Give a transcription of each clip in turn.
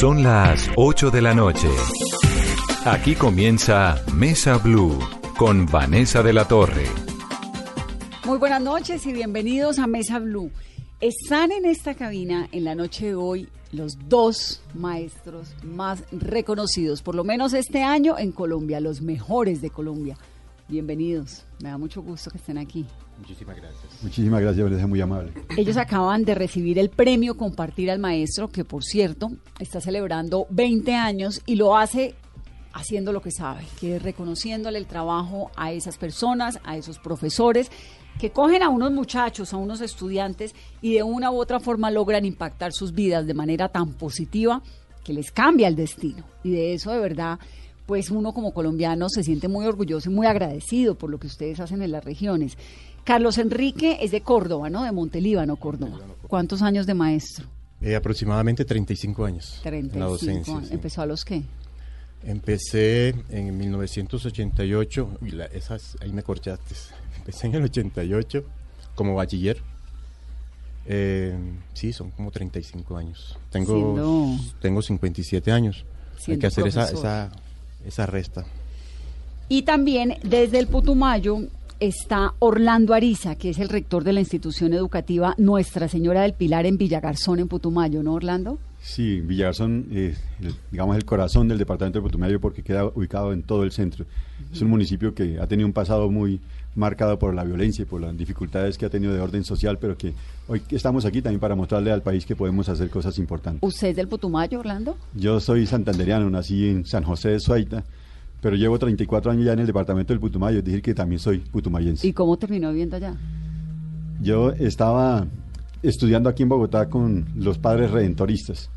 Son las 8 de la noche. Aquí comienza Mesa Blue con Vanessa de la Torre. Muy buenas noches y bienvenidos a Mesa Blue. Están en esta cabina en la noche de hoy los dos maestros más reconocidos, por lo menos este año en Colombia, los mejores de Colombia. Bienvenidos, me da mucho gusto que estén aquí. Muchísimas gracias. Muchísimas gracias, Vanessa, muy amable. Ellos acaban de recibir el premio Compartir al Maestro, que por cierto está celebrando 20 años y lo hace haciendo lo que sabe, que es reconociéndole el trabajo a esas personas, a esos profesores que cogen a unos muchachos, a unos estudiantes y de una u otra forma logran impactar sus vidas de manera tan positiva que les cambia el destino. Y de eso de verdad, pues uno como colombiano se siente muy orgulloso y muy agradecido por lo que ustedes hacen en las regiones. Carlos Enrique es de Córdoba, ¿no? De Montelíbano, Córdoba. ¿Cuántos años de maestro? Eh, aproximadamente 35 años. 35 en la docencia. años. sí. ¿Empezó a los qué? Empecé en 1988, y la- esas, ahí me corchaste. Empecé en el 88 como bachiller. Eh, sí, son como 35 años. Tengo, Siendo- tengo 57 años. Hay que hacer esa, esa, esa resta. Y también desde el Putumayo está Orlando Ariza, que es el rector de la institución educativa Nuestra Señora del Pilar en Villagarzón, en Putumayo, ¿no, Orlando? Sí, Villagarzón, eh, el- digamos, el corazón del departamento de Putumayo porque queda ubicado en todo el centro. Es un municipio que ha tenido un pasado muy marcado por la violencia y por las dificultades que ha tenido de orden social, pero que hoy estamos aquí también para mostrarle al país que podemos hacer cosas importantes. ¿Usted es del Putumayo, Orlando? Yo soy santanderiano, nací en San José de Suaita, pero llevo 34 años ya en el departamento del Putumayo, es decir que también soy putumayense. ¿Y cómo terminó viviendo allá? Yo estaba estudiando aquí en Bogotá con los padres redentoristas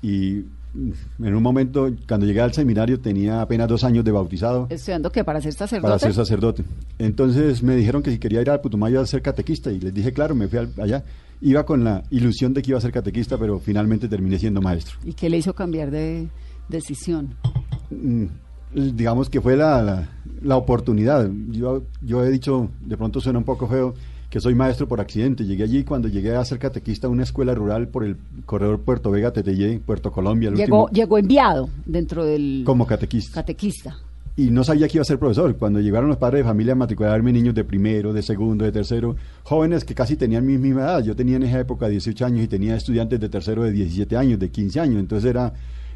y en un momento, cuando llegué al seminario, tenía apenas dos años de bautizado ¿Estudiando qué? ¿Para ser sacerdote? para ser sacerdote. Entonces me dijeron que si quería ir al Putumayo a ser catequista y les dije, claro, me fui al- allá. Iba con la ilusión de que iba a ser catequista, pero finalmente terminé siendo maestro. ¿Y qué le hizo cambiar de decisión? Mm, digamos que fue la, la, la oportunidad. Yo, yo he dicho, de pronto suena un poco feo, que soy maestro por accidente. Llegué allí cuando llegué a ser catequista a una escuela rural por el corredor Puerto Vega, Teteyé, Puerto Colombia, el Llegó, último, llegó enviado dentro del como catequista. catequista. y no sabía que iba a ser profesor. Cuando llegaron los padres de familia a matricularme niños de primero, de segundo, de tercero, jóvenes que casi tenían mi misma edad. Yo tenía en esa época 18 años y tenía estudiantes de tercero de 17 años, de 15 años. Entonces era,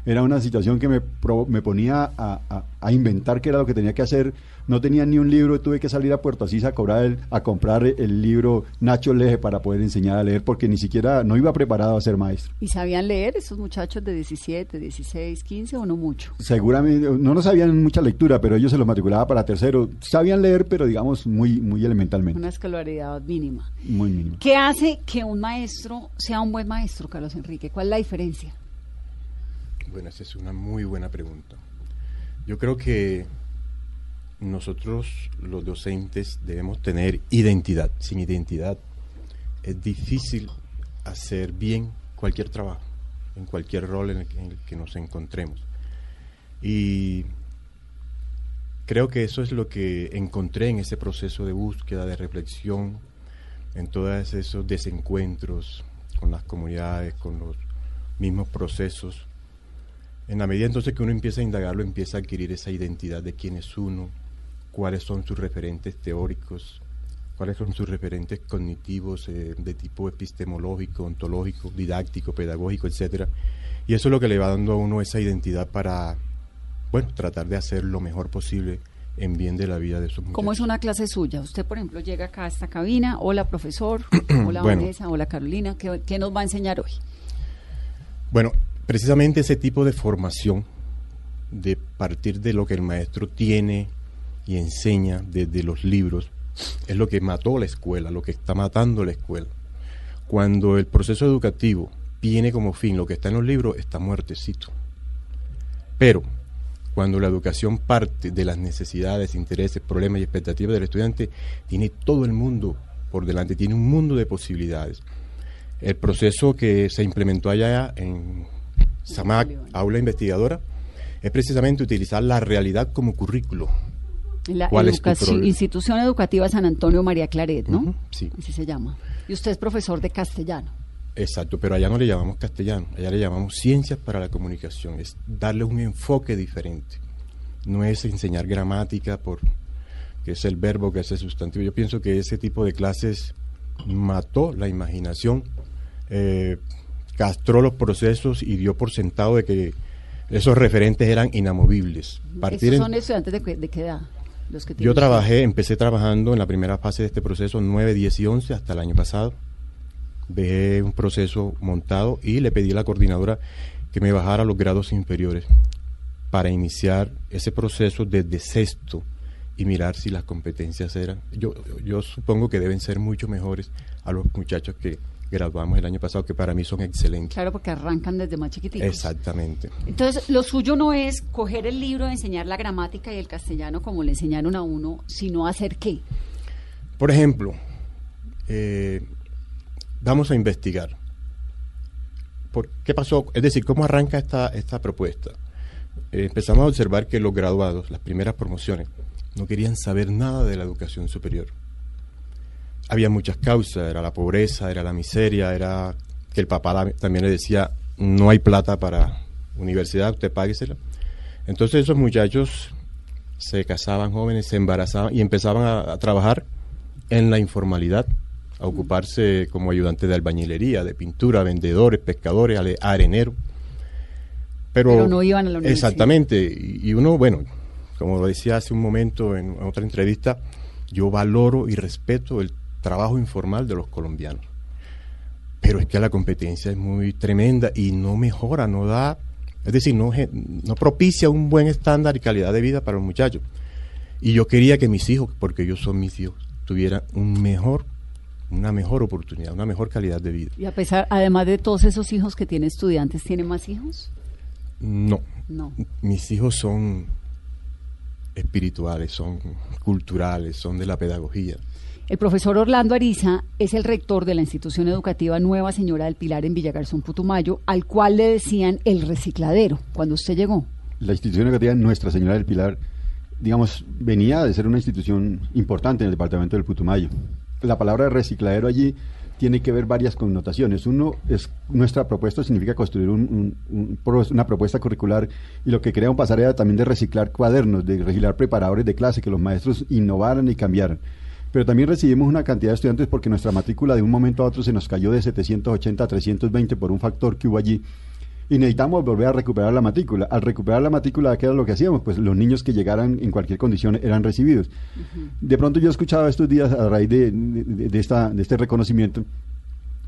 era una situación que me, provo- me ponía a, a- a inventar qué era lo que tenía que hacer. No tenía ni un libro, tuve que salir a Puerto Asís a, cobrar el- a comprar el libro Nacho Leje para poder enseñar a leer, porque ni siquiera no iba preparado a ser maestro. ¿Y sabían leer esos muchachos de 17, 16, 15 o no mucho? Seguramente, no nos sabían mucha lectura, pero ellos se los matriculaba para tercero. Sabían leer, pero digamos muy, muy elementalmente, Una escolaridad mínima. muy mínimo. ¿Qué hace que un maestro sea un buen maestro, Carlos Enrique? ¿Cuál es la diferencia? Bueno, esa es una muy buena pregunta. Yo creo que nosotros, los docentes, debemos tener identidad. Sin identidad es difícil hacer bien cualquier trabajo, en cualquier rol en el, que- nos encontremos. Y creo que eso es lo que encontré en ese proceso de búsqueda, de reflexión, en todos esos desencuentros con las comunidades, con los mismos procesos. En la medida entonces que uno empieza a indagarlo, empieza a adquirir esa identidad de quién es uno, cuáles son sus referentes teóricos, cuáles son sus referentes cognitivos eh, de tipo epistemológico, ontológico, didáctico, pedagógico, etcétera. Y eso es lo que le va dando a uno esa identidad para, bueno, tratar de hacer lo mejor posible en bien de la vida de sus muchachos. ¿Cómo es una clase suya? Usted, por ejemplo, llega acá a esta cabina. Hola, profesor. Hola, Bueno. Vanessa. Hola, Carolina. ¿Qué, qué nos va a enseñar hoy? Bueno, precisamente ese tipo de formación, de partir de lo que el maestro tiene y enseña desde los libros, es lo que mató la escuela, lo que está matando la escuela. Cuando el proceso educativo tiene como fin lo que está en los libros, está muertecito. Pero cuando la educación parte de las necesidades, intereses, problemas y expectativas del estudiante, tiene todo el mundo por delante, tiene un mundo de posibilidades. El proceso que se implementó allá en SAMAC, Bolívar. aula investigadora, es precisamente utilizar la realidad como currículo. La ¿Cuál es tu? Institución Educativa San Antonio María Claret, ¿no? Sí. Así se llama. Y usted es profesor de castellano. Exacto, pero allá no le llamamos castellano, allá le llamamos ciencias para la comunicación, es darle un enfoque diferente. No es enseñar gramática por que es el verbo, que es el sustantivo. Yo pienso que ese tipo de clases mató la imaginación, eh, castró los procesos y dio por sentado de que esos referentes eran inamovibles. Partir ¿Esos son estudiantes de, de qué edad? Los que yo trabajé, empecé trabajando en la primera fase de este proceso 9, 10 y 11 hasta el año pasado dejé un proceso montado y le pedí a la coordinadora que me bajara a los grados inferiores para iniciar ese proceso desde sexto y mirar si las competencias eran. Yo, yo supongo que deben ser mucho mejores a los muchachos que graduamos el año pasado, que para mí son excelentes. Claro, porque arrancan desde más chiquititos. Exactamente. Entonces, lo suyo no es coger el libro, enseñar la gramática y el castellano como le enseñaron a uno, sino hacer qué. Por ejemplo, eh, vamos a investigar. ¿Por ¿Qué pasó? Es decir, ¿cómo arranca esta, esta propuesta? Eh, empezamos a observar que los graduados, las primeras promociones, no querían saber nada de la educación superior. Había muchas causas, era la pobreza, era la miseria, era que el papá también le decía, no hay plata para universidad, usted páguesela. Entonces esos muchachos se casaban jóvenes, se embarazaban y empezaban a trabajar en la informalidad a ocuparse como ayudante de albañilería, de pintura, vendedores, pescadores, areneros. Pero, no iban a la universidad. Exactamente. Y, uno, bueno, como lo decía hace un momento en otra entrevista, yo valoro y respeto el trabajo informal de los colombianos. Pero es que la competencia es muy tremenda y no mejora, no da, es decir, no, no propicia un buen estándar y calidad de vida para los muchachos. Y yo quería que mis hijos, porque ellos son mis hijos, tuvieran un mejor una mejor oportunidad, una mejor calidad de vida. Y a pesar, además de todos esos hijos que tiene estudiantes, ¿tiene más hijos? No. No. Mis hijos son espirituales, son culturales, son de la pedagogía. El profesor Orlando Ariza es el rector de la institución educativa Nueva Señora del Pilar en Villagarzón, Putumayo, al cual le decían el recicladero cuando usted llegó. La institución educativa Nuestra Señora del Pilar, digamos, venía de ser una institución importante en el departamento del Putumayo la palabra recicladero allí tiene que ver varias connotaciones. Uno es nuestra propuesta significa construir una propuesta curricular y lo que queríamos pasar era también de reciclar cuadernos, de reciclar preparadores de clase, que los maestros innovaran y cambiaran. Pero también recibimos una cantidad de estudiantes porque nuestra matrícula de un momento a otro se nos cayó de 780 a 320 por un factor que hubo allí y necesitamos volver a recuperar la matrícula. Al recuperar la matrícula, ¿qué era lo que hacíamos? Pues los niños que llegaran en cualquier condición eran recibidos. De pronto yo escuchaba estos días a raíz de, de, esta, de este reconocimiento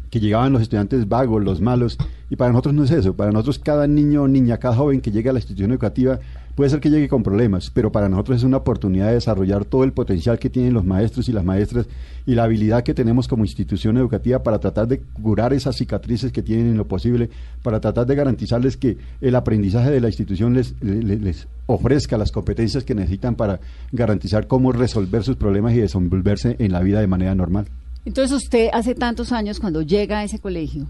que llegaban los estudiantes vagos, los malos, y para nosotros no es eso, para nosotros cada niño o niña, cada joven que llega a la institución educativa puede ser que llegue con problemas, pero para nosotros es una oportunidad de desarrollar todo el potencial que tienen los maestros y las maestras y la habilidad que tenemos como institución educativa para tratar de curar esas cicatrices que tienen en lo posible, para tratar de garantizarles que el aprendizaje de la institución les, les, ofrezca las competencias que necesitan para garantizar cómo resolver sus problemas y desenvolverse en la vida de manera normal. Entonces usted hace tantos años cuando llega a ese colegio,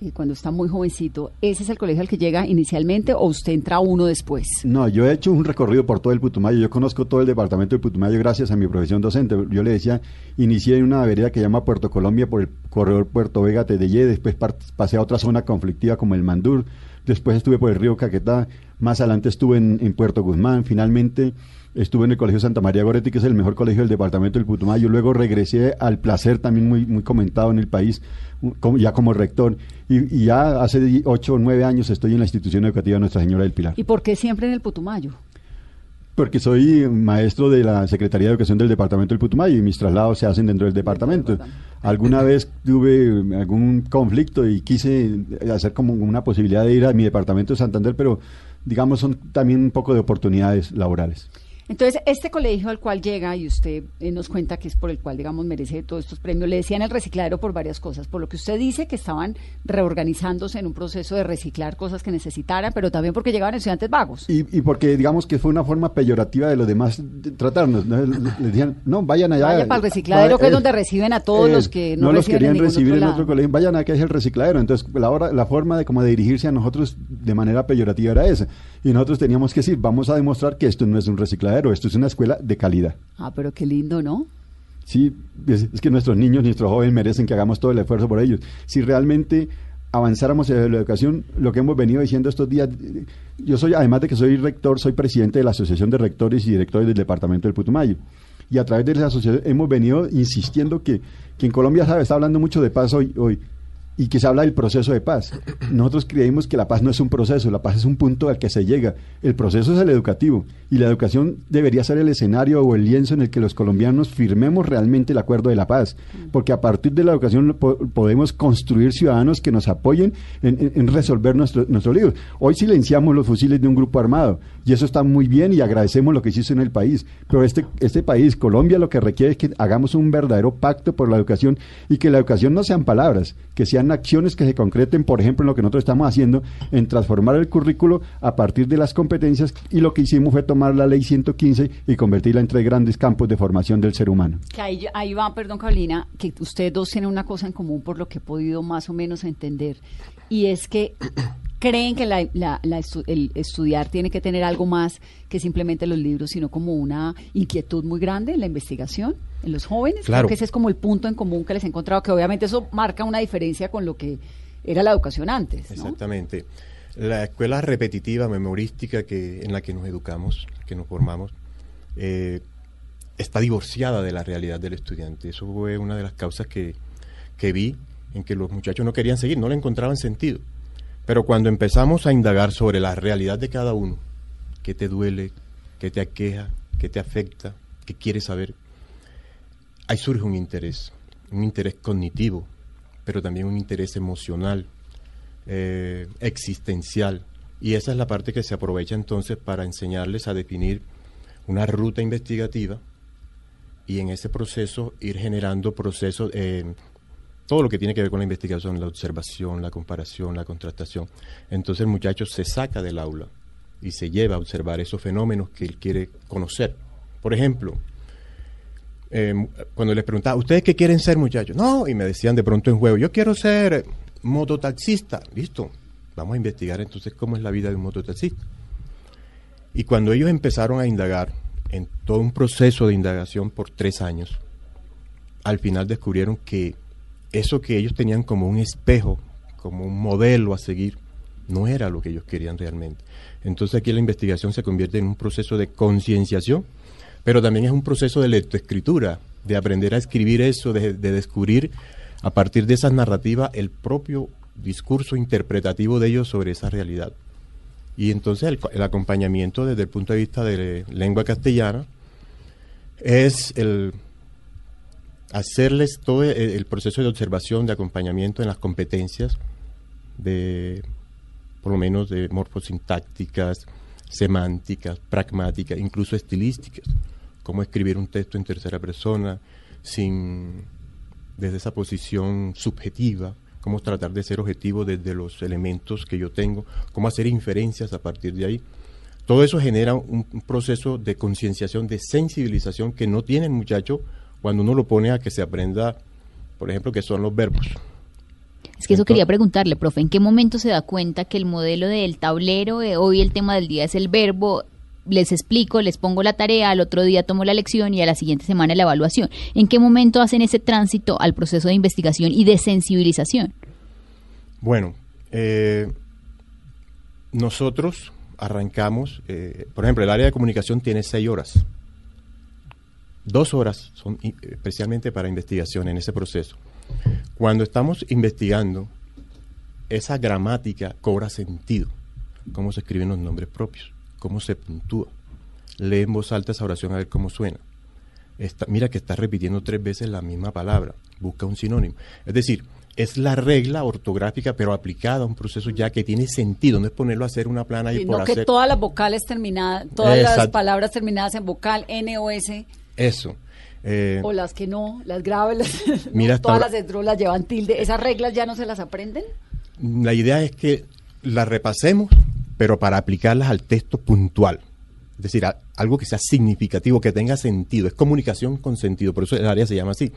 y cuando está muy jovencito, ¿ese es el colegio al que llega inicialmente o usted entra uno después? No, yo he hecho un recorrido por todo el Putumayo. Yo conozco todo el departamento del Putumayo gracias a mi profesión docente. Yo le decía, inicié en una vereda que llama Puerto Colombia por el corredor Puerto Vega Tedeye, después pasé a otra zona conflictiva como el Mandur, después estuve por el río Caquetá, más adelante estuve en Puerto Guzmán, finalmente estuve en el Colegio Santa María Goretti, que es el mejor colegio del departamento del Putumayo, luego regresé al Placer, también muy, muy comentado en el país, ya como rector, y, ya hace ocho o nueve años estoy en la institución educativa Nuestra Señora del Pilar. ¿Y por qué siempre en el Putumayo? Porque soy maestro de la Secretaría de Educación del Departamento del Putumayo y mis traslados se hacen dentro del departamento. Alguna vez tuve algún conflicto y quise hacer como una posibilidad de ir a mi departamento de Santander, pero digamos son también un poco de oportunidades laborales. Entonces, este colegio al cual llega, y usted eh, nos cuenta que es por el cual, digamos, merece todos estos premios, le decían el recicladero por varias cosas. Por lo que usted dice que estaban reorganizándose en un proceso de reciclar cosas que necesitaran, pero también porque llegaban estudiantes vagos. Y, y porque, digamos, que fue una forma peyorativa de los demás tratarnos. ¿no? Les decían, no, vayan allá. Vaya para el recicladero, que es donde reciben a todos los que no, no los querían recibir en otro colegio. Vayan a que es el recicladero. Entonces, la, hora, la forma de, como de dirigirse a nosotros de manera peyorativa era esa. Y nosotros teníamos que decir, vamos a demostrar que esto no es un recicladero, esto es una escuela de calidad. Ah, pero qué lindo, ¿no? Sí, es, es que nuestros niños, nuestros jóvenes merecen que hagamos todo el esfuerzo por ellos. Si realmente avanzáramos en la educación, lo que hemos venido diciendo estos días, yo soy, además de que soy rector, soy presidente de la Asociación de Rectores y Directores del Departamento del Putumayo. Y a través de esa asociación hemos venido insistiendo que, que en Colombia sabe, está hablando mucho de paz hoy, hoy y que se habla del proceso de paz. Nosotros creemos que la paz no es un proceso, la paz es un punto al que se llega. El proceso es el educativo y la educación debería ser el escenario o el lienzo en el que los colombianos firmemos realmente el acuerdo de la paz, porque a partir de la educación podemos construir ciudadanos que nos apoyen en, resolver nuestros nuestro. Hoy silenciamos los fusiles de un grupo armado y eso está muy bien y agradecemos lo que se hizo en el país, pero este, este país, Colombia, lo que requiere es que hagamos un verdadero pacto por la educación y que la educación no sean palabras, que sean acciones que se concreten, por ejemplo, en lo que nosotros estamos haciendo, en transformar el currículo a partir de las competencias y lo que hicimos fue tomar la ley 115 y convertirla en tres grandes campos de formación del ser humano. Que ahí, va, perdón Carolina, que ustedes dos tienen una cosa en común por lo que he podido más o menos entender, y es que creen que la, el estudiar tiene que tener algo más que simplemente los libros, sino como una inquietud muy grande en la investigación en los jóvenes. Claro. Creo que ese es como el punto en común que les he encontrado, que obviamente eso marca una diferencia con lo que era la educación antes. Exactamente. La escuela repetitiva, memorística que, en la que nos educamos, que nos formamos, eh, está divorciada de la realidad del estudiante. Eso fue una de las causas que, que vi en que los muchachos no querían seguir, no le encontraban sentido. Pero cuando empezamos a indagar sobre la realidad de cada uno, qué te duele, qué te aqueja, qué te afecta, qué quieres saber, ahí surge un interés, un interés cognitivo, pero también un interés emocional, eh, existencial. Y esa es la parte que se aprovecha entonces para enseñarles a definir una ruta investigativa y en ese proceso ir generando procesos, eh, todo lo que tiene que ver con la investigación, la observación, la comparación, la contrastación. Entonces el muchacho se saca del aula y se lleva a observar esos fenómenos que él quiere conocer. Por ejemplo, Em, cuando les preguntaba, ¿ustedes qué quieren ser, muchachos? No, y me decían de pronto en juego, yo quiero ser mototaxista. Listo, vamos a investigar entonces cómo es la vida de un mototaxista. Y cuando ellos empezaron a indagar, en todo un proceso de indagación por tres años, al final descubrieron que eso que ellos tenían como un espejo, como un modelo a seguir, no era lo que ellos querían realmente. Entonces aquí la investigación se convierte en un proceso de concienciación pero también es un proceso de lectoescritura, de aprender a escribir eso, de, descubrir a partir de esas narrativas el propio discurso interpretativo de ellos sobre esa realidad. Y entonces el, acompañamiento desde el punto de vista de lengua castellana es el hacerles todo el, proceso de observación, de acompañamiento en las competencias de, por lo menos, de morfosintácticas, semánticas, pragmáticas, incluso estilísticas cómo escribir un texto en tercera persona sin desde esa posición subjetiva, cómo tratar de ser objetivo desde los elementos que yo tengo, cómo hacer inferencias a partir de ahí. Todo eso genera un, proceso de concienciación, de sensibilización que no tiene el muchacho cuando uno lo pone a que se aprenda, por ejemplo, que son los verbos. Es que eso quería preguntarle, profe, ¿en qué momento se da cuenta que el modelo del tablero, eh, hoy el tema del día es el verbo, les explico, les pongo la tarea, al otro día tomo la lección y a la siguiente semana la evaluación. ¿En qué momento hacen ese tránsito al proceso de investigación y de sensibilización? Bueno, eh, nosotros arrancamos, eh, por ejemplo, el área de comunicación tiene seis horas. Dos horas son especialmente para investigación en ese proceso. Cuando estamos investigando, esa gramática cobra sentido, cómo se escriben los nombres propios cómo se puntúa. Lee en voz alta esa oración a ver cómo suena. mira que está repitiendo tres veces la misma palabra. Busca un sinónimo. Es decir, es la regla ortográfica, pero aplicada a un proceso ya que tiene sentido. No es ponerlo a hacer una plana y, por no que todas las vocales terminadas, todas las palabras terminadas en vocal N o S. Eso. Eh, o las que no, las graves, mira todas las de las llevan tilde. ¿Esas reglas ya no se las aprenden? La idea es que las repasemos pero para aplicarlas al texto puntual. Es decir, algo que sea significativo, que tenga sentido. Es comunicación con sentido, por eso el área se llama así.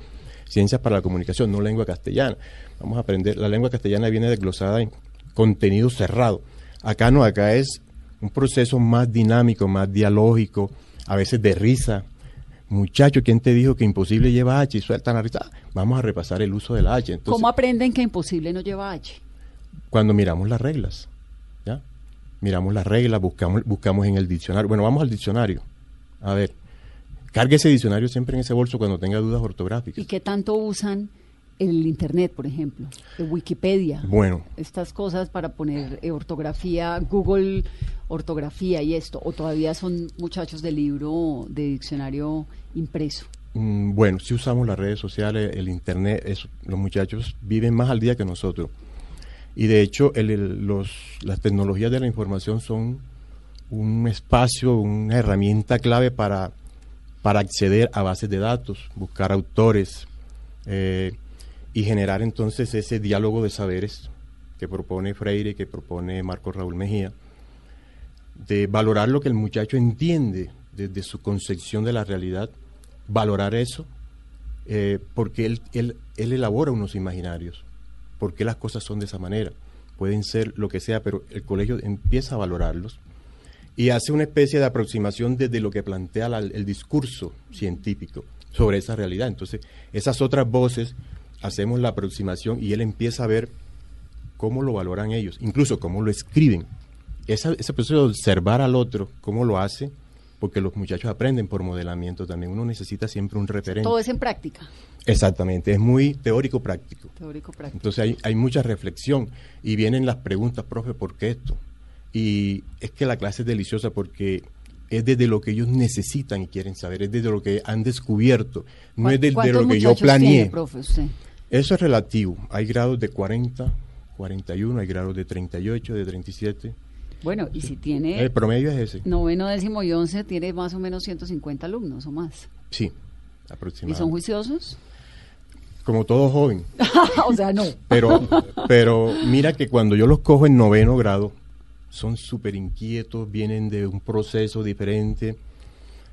Ciencias para la comunicación, no lengua castellana. Vamos a aprender, la lengua castellana viene desglosada en contenido cerrado. Acá no, acá es un proceso más dinámico, más dialógico, a veces de risa, Muchacho, ¿quién te dijo que imposible lleva H? Y sueltan la risa. Vamos a repasar el uso del H. Entonces, ¿Cómo aprenden que imposible no lleva H? cuando miramos las reglas, ¿ya? Miramos las reglas, buscamos, buscamos en el diccionario. Bueno, vamos al diccionario. A ver, cargue ese diccionario siempre en ese bolso cuando tenga dudas ortográficas. ¿Y qué tanto usan el Internet, por ejemplo? El Wikipedia. Bueno, Estas cosas para poner eh, ortografía, Google ortografía y esto. ¿O todavía son muchachos de libro, de diccionario impreso? mm, bueno, si usamos las redes sociales, el internet, eso, los muchachos viven más al día que nosotros. Y de hecho, las tecnologías de la información son un espacio, una herramienta clave para, para acceder a bases de datos, buscar autores eh, y generar entonces ese diálogo de saberes que propone Freire, que propone Marco Raúl Mejía, de valorar lo que el muchacho entiende desde su concepción de la realidad, valorar eso, eh, porque él, él, él elabora unos imaginarios, porque las cosas son de esa manera, pueden ser lo que sea, pero el colegio empieza a valorarlos y hace una especie de aproximación desde lo que plantea la- el discurso científico sobre esa realidad. Entonces, esas otras voces hacemos la aproximación y él empieza a ver cómo lo valoran ellos, incluso cómo lo escriben. Esa- ese proceso de observar al otro, cómo lo hace, porque los muchachos aprenden por modelamiento también. Uno necesita siempre un referente. Todo es en práctica, Exactamente, es muy teórico-práctico. teórico práctico. Entonces hay, hay mucha reflexión y vienen las preguntas, profe, ¿por qué esto? Y es que la clase es deliciosa porque es desde lo que ellos necesitan y quieren saber, es desde lo que han descubierto, no es desde ¿Cuántos lo que yo planeé. tiene, profe, usted? Eso es relativo. Hay grados de 40, 41, hay grados de 38, de 37. Bueno, y si tiene El promedio es ese. noveno, décimo y once, tiene más o menos 150 alumnos o más. Sí, ¿Y son aproximadamente. juiciosos? Como todo joven. o sea, no. Pero, pero mira que cuando yo los cojo en noveno grado, son súper inquietos, vienen de un proceso diferente.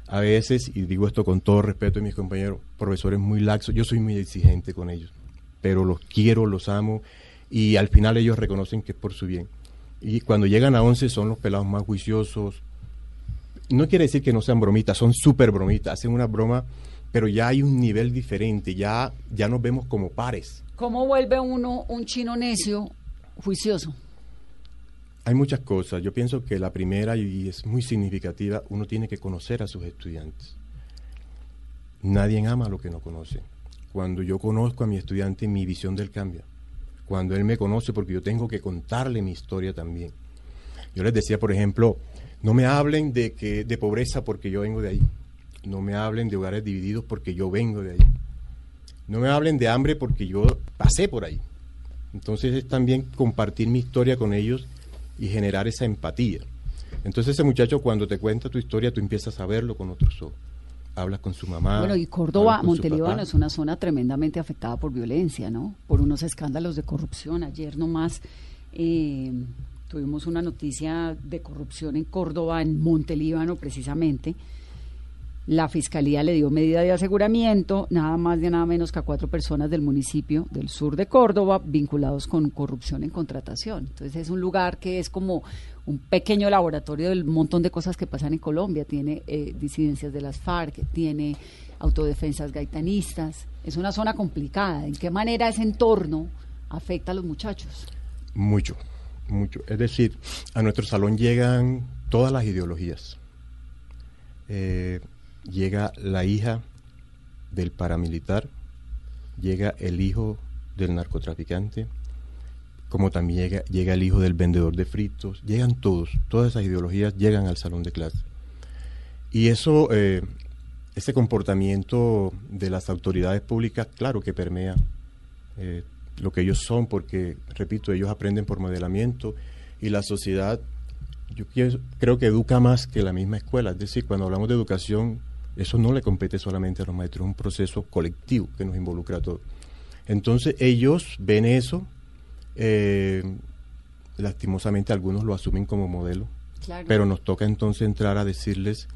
A veces, y digo esto con todo respeto a mis compañeros, profesores muy laxos, yo soy muy exigente con ellos, pero los quiero, los amo, y al final ellos reconocen que es por su bien. Y cuando llegan a 11 son los pelados más juiciosos. No quiere decir que no sean bromitas, son súper bromitas, hacen una broma, pero ya hay un nivel diferente, ya, ya nos vemos como pares. ¿Cómo vuelve uno un chino necio juicioso? Hay muchas cosas. Yo pienso que la primera, y es muy significativa, uno tiene que conocer a sus estudiantes. Nadie ama lo que no conoce. Cuando yo conozco a mi estudiante, mi visión del cambia. Cuando él me conoce, porque yo tengo que contarle mi historia también. Yo les decía, por ejemplo, no me hablen de, que, de pobreza porque yo vengo de ahí. No me hablen de hogares divididos porque yo vengo de ahí. No me hablen de hambre porque yo pasé por ahí. Entonces es también compartir mi historia con ellos y generar esa empatía. Entonces ese muchacho cuando te cuenta tu historia, tú empiezas a verlo con otros ojos. Hablas con su mamá. bueno, y Córdoba, Montelíbano es una zona tremendamente afectada por violencia, ¿no? Por unos escándalos de corrupción. Ayer nomás eh, tuvimos una noticia de corrupción en Córdoba, en Montelíbano precisamente. La fiscalía le dio medida de aseguramiento, nada más de nada menos que a cuatro personas del municipio del sur de Córdoba vinculados con corrupción en contratación. Entonces es un lugar que es como un pequeño laboratorio del montón de cosas que pasan en Colombia. Tiene eh, disidencias de las FARC, tiene autodefensas gaitanistas. Es una zona complicada. ¿En qué manera ese entorno afecta a los muchachos? Mucho, mucho. Es decir, a nuestro salón llegan todas las ideologías. Eh, llega la hija del paramilitar, llega el hijo del narcotraficante, como también llega, llega el hijo del vendedor de fritos, llegan todos, todas esas ideologías llegan al salón de clase. Y eso, eh, ese comportamiento de las autoridades públicas, claro que permea eh, lo que ellos son, porque, repito, ellos aprenden por modelamiento y la sociedad, yo creo que educa más que la misma escuela. Es decir, cuando hablamos de educación, eso no le compete solamente a los maestros, es un proceso colectivo que nos involucra a todos. Entonces ellos ven eso, eh, lastimosamente algunos lo asumen como modelo, Claro. pero nos toca entonces entrar a decirles,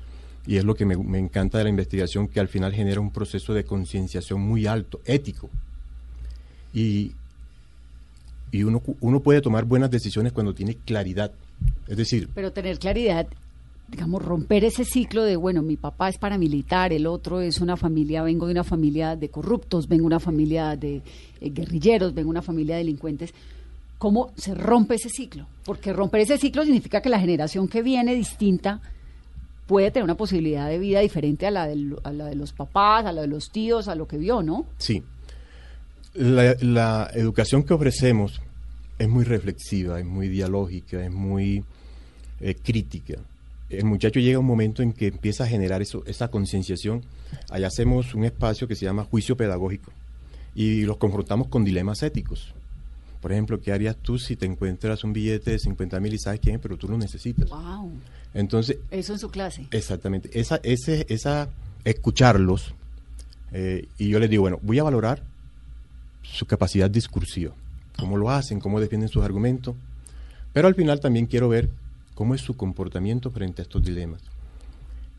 y es lo que me, me encanta de la investigación, que al final genera un proceso de concienciación muy alto, ético. Y, y uno, uno puede tomar buenas decisiones cuando tiene claridad. Es decir, Pero tener claridad digamos, romper ese ciclo de, bueno, mi papá es paramilitar, el otro es una familia, vengo de una familia de corruptos, vengo de una familia de eh, guerrilleros, vengo de una familia de delincuentes. ¿Cómo se rompe ese ciclo? Porque romper ese ciclo significa que la generación que viene distinta puede tener una posibilidad de vida diferente a la, de, la de los papás, a la de los tíos, a lo que vio, ¿no? Sí. La, la educación que ofrecemos es muy reflexiva, es muy dialógica, es muy eh, crítica. El muchacho llega a un momento en que empieza a generar eso, esa concienciación. Allá hacemos un espacio que se llama juicio pedagógico y los confrontamos con dilemas éticos. Por ejemplo, ¿qué harías tú si te encuentras un billete de 50 mil y sabes quién es, pero tú lo necesitas? Wow. Entonces, eso en su clase. Exactamente. Esa, ese, esa, escucharlos. Eh, y yo les digo, bueno, voy a valorar su capacidad discursiva, cómo lo hacen, cómo defienden sus argumentos, pero al final también quiero ver cómo es su comportamiento frente a estos dilemas.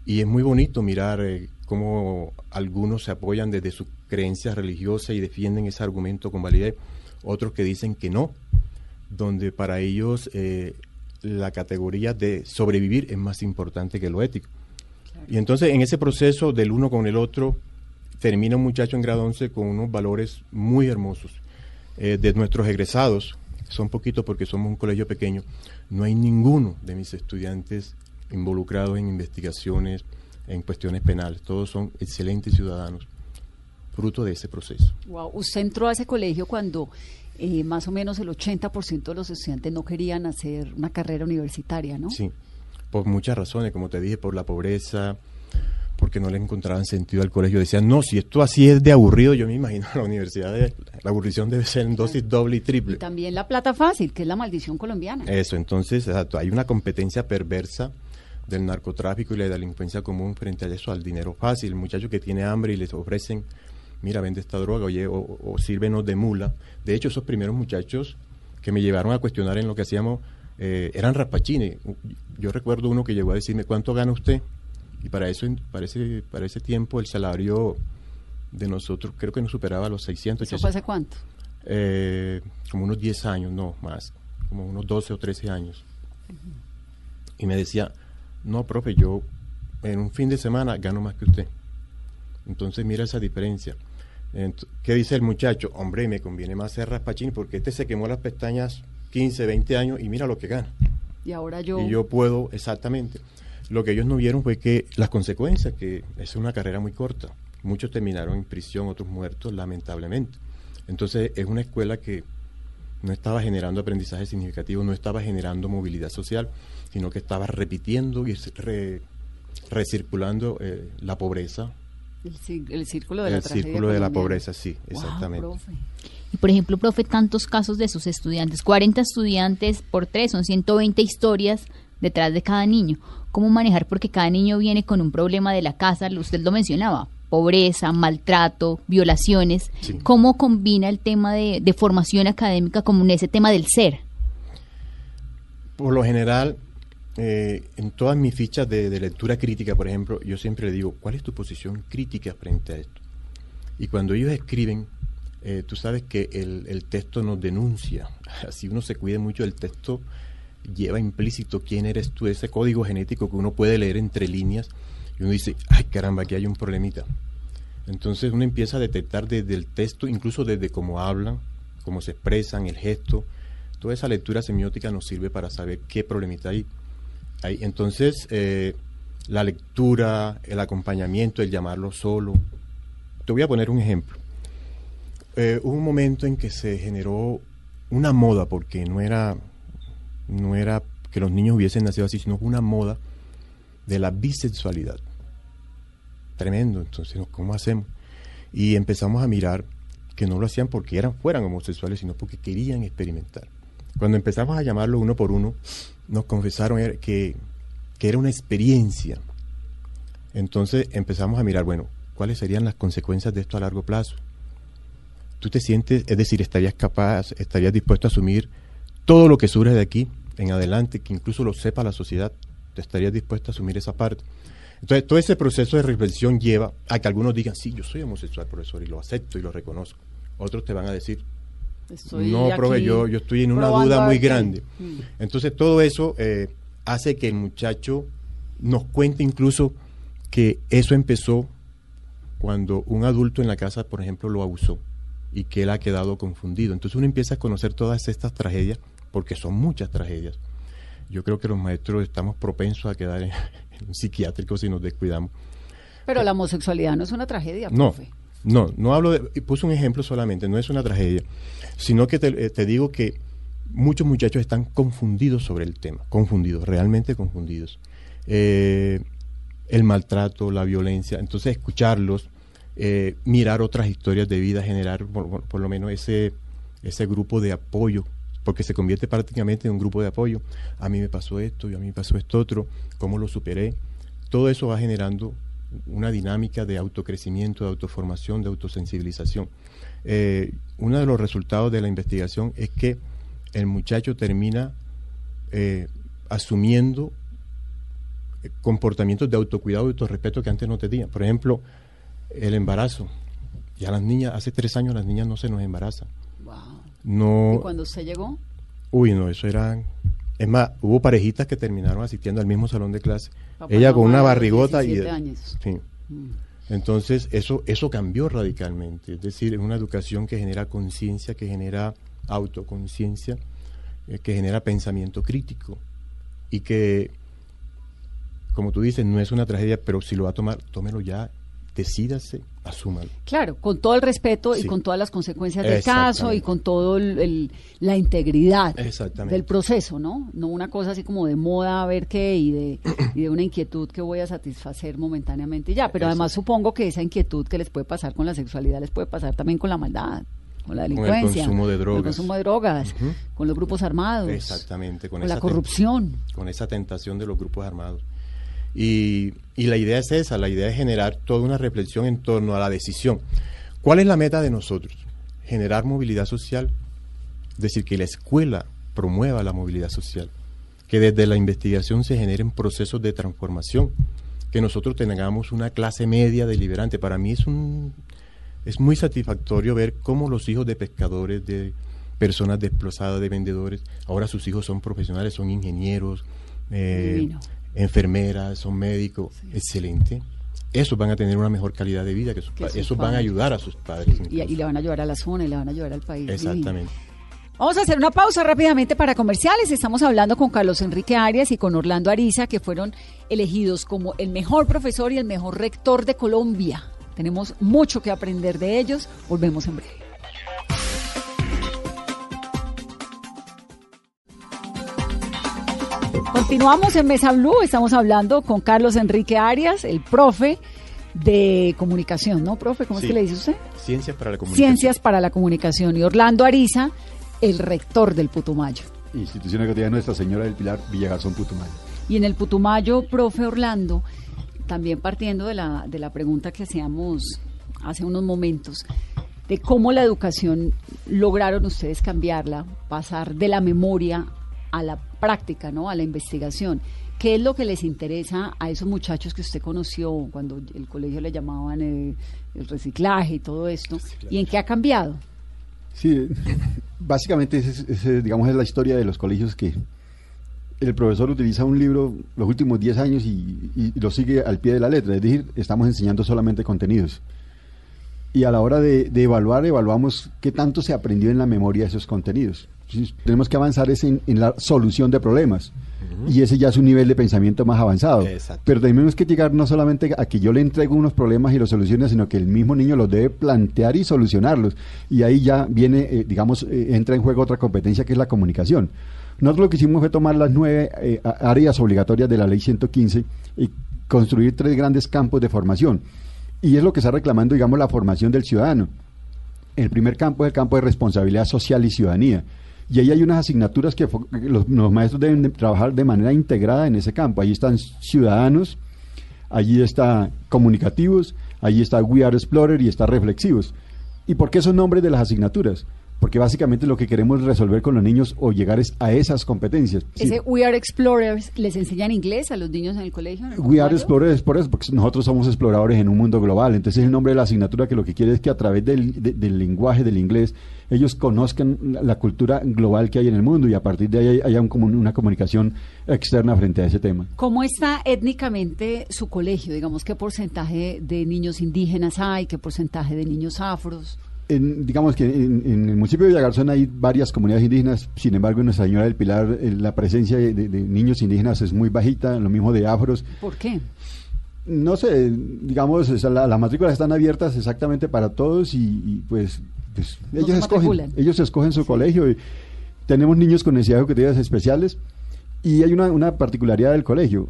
Y es muy bonito mirar eh, cómo algunos se apoyan desde su creencia religiosa y defienden ese argumento con validez, otros que dicen que no, donde para ellos eh, la categoría de sobrevivir es más importante que lo ético. Y entonces en ese proceso del uno con el otro, termina un muchacho en grado 11 con unos valores muy hermosos. Eh, de nuestros egresados, son poquitos porque somos un colegio pequeño, no hay ninguno de mis estudiantes involucrados en investigaciones, en cuestiones penales. Todos son excelentes ciudadanos, fruto de ese proceso. Wow. Usted entró a ese colegio cuando eh, más o menos el 80% de los estudiantes no querían hacer una carrera universitaria, ¿no? Sí, por muchas razones, como te dije, por la pobreza, porque no le encontraban sentido al colegio. Decían, no, si esto así es de aburrido, yo me imagino la universidad, la aburrición debe ser en dosis doble y triple. Y también la plata fácil, que es la maldición colombiana. Eso, entonces, hay una competencia perversa del narcotráfico y la delincuencia común frente a eso, al dinero fácil. El muchacho que tiene hambre y les ofrecen, mira, vende esta droga, oye, o, o sírvenos de mula. De hecho, esos primeros muchachos que me llevaron a cuestionar en lo que hacíamos, eh, eran rapachines. Yo recuerdo uno que llegó a decirme, ¿cuánto gana usted? Y para eso, para ese, para ese tiempo, el salario de nosotros creo que no superaba los 600. ¿Eso fue hace cuánto? Eh, como unos 10 años, no más, como unos 12 o 13 años. Y me decía, no, profe, yo en un fin de semana gano más que usted. Entonces mira esa diferencia. ¿Qué dice el muchacho? Hombre, me conviene más ser raspachín porque este se quemó las pestañas 15, 20 años y mira lo que gana. Y ahora yo... Y yo puedo, exactamente. Lo que ellos no vieron fue que las consecuencias, que es una carrera muy corta. Muchos terminaron en prisión, otros muertos, lamentablemente. Entonces es una escuela que no estaba generando aprendizaje significativo, no estaba generando movilidad social, sino que estaba repitiendo y recirculando eh, la pobreza. El, círculo de la El círculo de la pobreza, sí, exactamente. Y por ejemplo, profe, tantos casos de sus estudiantes, 40 estudiantes por tres, son 120 historias detrás de cada niño. ¿Cómo manejar? Porque cada niño viene con un problema de la casa, usted lo mencionaba, pobreza, maltrato, violaciones. ¿Cómo combina el tema de, formación académica con ese tema del ser? Por lo general, eh, en todas mis fichas de, lectura crítica, por ejemplo, yo siempre le digo, ¿cuál es tu posición crítica frente a esto? Y cuando ellos escriben, eh, tú sabes que el, el, texto nos denuncia. Así uno se cuide mucho del texto, lleva implícito quién eres tú, ese código genético que uno puede leer entre líneas y uno dice, ay caramba, aquí hay un problemita. Entonces uno empieza a detectar desde el texto, incluso desde cómo hablan, cómo se expresan, el gesto. Toda esa lectura semiótica nos sirve para saber qué problemita hay. Entonces, eh, la lectura, el acompañamiento, el llamarlo solo. Te voy a poner un ejemplo. Eh, hubo un momento en que se generó una moda, porque no era no era que los niños hubiesen nacido así, sino una moda de la bisexualidad. Tremendo, entonces, ¿cómo hacemos? Y empezamos a mirar que no lo hacían porque eran, fueran homosexuales, sino porque querían experimentar. Cuando empezamos a llamarlo uno por uno, nos confesaron que, que era una experiencia. Entonces empezamos a mirar, bueno, ¿cuáles serían las consecuencias de esto a largo plazo? Tú te sientes, es decir, estarías capaz, estarías dispuesto a asumir todo lo que surge de aquí en adelante, que incluso lo sepa la sociedad, te estarías dispuesto a asumir esa parte. Entonces, todo ese proceso de reflexión lleva a que algunos digan, sí, yo soy homosexual, profesor, y lo acepto y lo reconozco. Otros te van a decir, no, profe, yo, yo estoy en una duda muy grande. Mm. Entonces, todo eso eh, hace que el muchacho nos cuenta incluso que eso empezó cuando un adulto en la casa, por ejemplo, lo abusó y que él ha quedado confundido. Entonces uno empieza a conocer todas estas tragedias, porque son muchas tragedias. Yo creo que los maestros estamos propensos a quedar en, un psiquiátrico si nos descuidamos. Pero la homosexualidad no es una tragedia, no, profe. No, no hablo de, puse un ejemplo solamente, no es una tragedia, sino que te, eh, te digo que muchos muchachos están confundidos sobre el tema, confundidos, realmente confundidos. Eh, el maltrato, la violencia, entonces escucharlos, eh, mirar otras historias de vida, generar por, lo menos ese, ese grupo de apoyo, porque se convierte prácticamente en un grupo de apoyo. A mí me pasó esto y a mí me pasó esto otro, cómo lo superé. Todo eso va generando una dinámica de autocrecimiento, de autoformación, de autosensibilización. Eh, uno de los resultados de la investigación es que el muchacho termina eh, asumiendo comportamientos de autocuidado y autorrespeto que antes no tenía. Por ejemplo, el embarazo. Ya las niñas, hace tres años las niñas no se nos embarazan. No, ¿Y cuando usted llegó? Uy, no, eso eran... Es más, hubo parejitas que terminaron asistiendo al mismo salón de clase. Ella con una barrigota y... Años. Sí. Mm. Entonces, eso, eso cambió radicalmente. Es decir, es una educación que genera conciencia, que genera autoconciencia, eh, que genera pensamiento crítico y que, como tú dices, no es una tragedia, pero si lo va a tomar, tómelo ya decídase, Claro, con todo el respeto y con todas las consecuencias del caso y con todo el, la integridad del proceso, ¿no? No una cosa así como de moda, a ver qué, y de, y de una inquietud que voy a satisfacer momentáneamente ya. Pero además supongo que esa inquietud que les puede pasar con la sexualidad les puede pasar también con la maldad con la delincuencia, con el consumo de drogas, con, el consumo de drogas, con los grupos armados, exactamente, con, la corrupción, con esa tentación de los grupos armados. Y, la idea es esa, la idea es generar toda una reflexión en torno a la decisión. ¿Cuál es la meta de nosotros? Generar movilidad social, es decir, que la escuela promueva la movilidad social, que desde la investigación se generen procesos de transformación, que nosotros tengamos una clase media deliberante. Para mí es un es muy satisfactorio ver cómo los hijos de pescadores, de personas desplazadas, de vendedores, ahora sus hijos son profesionales, son ingenieros, eh, enfermeras, son médicos, excelente. Esos van a tener una mejor calidad de vida, que, esos van a ayudar a sus padres. Y, le van a ayudar a la zona y le van a ayudar al país. Exactamente. Vamos a hacer una pausa rápidamente para comerciales. Estamos hablando con Carlos Enrique Arias y con Orlando Ariza, que fueron elegidos como el mejor profesor y el mejor rector de Colombia. Tenemos mucho que aprender de ellos. Volvemos en breve. Continuamos en Mesa Blue, estamos hablando con Carlos Enrique Arias, el profe de comunicación, ¿no, profe? ¿Cómo es que le dice usted? Ciencias para la comunicación. Ciencias para la comunicación. Y Orlando Ariza, el rector del Putumayo. Institución Educativa Nuestra Señora del Pilar, Villagarzón, Putumayo. Y en el Putumayo, profe Orlando, también partiendo de la, de la pregunta que hacíamos hace unos momentos, de cómo la educación lograron ustedes cambiarla, pasar de la memoria a la práctica, ¿no? A la investigación. ¿Qué es lo que les interesa a esos muchachos que usted conoció cuando el colegio le llamaban el, reciclaje y todo esto? ¿Y en qué ha cambiado? Sí, básicamente es, digamos, es la historia de los colegios que el profesor utiliza un libro los últimos 10 años y, lo sigue al pie de la letra, es decir, estamos enseñando solamente contenidos. Y a la hora de, evaluar, evaluamos qué tanto se aprendió en la memoria de esos contenidos. tenemos que avanzar es en, la solución de problemas. Y ese ya es un nivel de pensamiento más avanzado. Pero tenemos que llegar no solamente a que yo le entrego unos problemas y los soluciones, sino que el mismo niño los debe plantear y solucionarlos. Y ahí ya viene, eh, digamos, eh, entra en juego otra competencia que es la comunicación. Nosotros lo que hicimos fue tomar las nueve eh, áreas obligatorias de la ley 115 y construir tres grandes campos de formación. Y es lo que está reclamando, digamos, la formación del ciudadano. El primer campo es el campo de responsabilidad social y ciudadanía. Y ahí hay unas asignaturas que los, maestros deben trabajar de manera integrada en ese campo. Allí están ciudadanos, allí está comunicativos, allí está We Are Explorer y está reflexivos. ¿Y por qué son nombres de las asignaturas? Porque básicamente lo que queremos resolver con los niños o llegar es a esas competencias. Sí. Ese We Are Explorers, ¿les enseñan inglés a los niños en el colegio? en el We Are? Explorers por eso, porque nosotros somos exploradores en un mundo global. Entonces el nombre de la asignatura que lo que quiere es que a través del, de- del lenguaje del inglés ellos conozcan la, cultura global que hay en el mundo y a partir de ahí haya un una comunicación externa frente a ese tema. ¿Cómo está étnicamente su colegio? Digamos, ¿qué porcentaje de niños indígenas hay? ¿Qué porcentaje de niños afros? En- digamos que en, en el municipio de Villagarzón hay varias comunidades indígenas, sin embargo en Nuestra Señora del Pilar eh, la presencia de, niños indígenas es muy bajita, lo mismo de afros. ¿Por qué? No sé, digamos, o sea, la- las matrículas están abiertas exactamente para todos y, y, pues, pues No ellos escogen, matriculan. ellos escogen su colegio. Y tenemos niños con necesidades educativas especiales y hay una, una particularidad del colegio.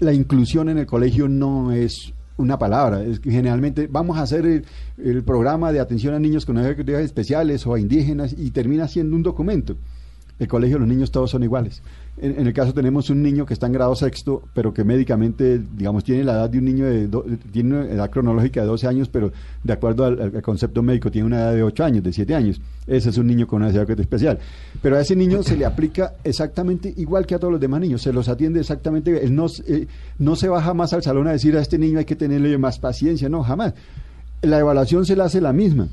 La inclusión en el colegio no es una palabra, es que generalmente vamos a hacer el, el programa de atención a niños con necesidades especiales o a indígenas y termina siendo un documento. El colegio, los niños todos son iguales. En, en el caso tenemos un niño que está en grado sexto, pero que médicamente, digamos, tiene la edad de un niño de, do- tiene una edad cronológica de 12 años, pero de acuerdo al, concepto médico tiene una edad de 8 años, de 7 años. Ese es un niño con una necesidad especial. Pero a ese niño se le aplica exactamente igual que a todos los demás niños, se los atiende exactamente, él no, eh, no se va jamás al salón a decir a este niño hay que tenerle más paciencia, no, jamás. La evaluación se la hace la misma.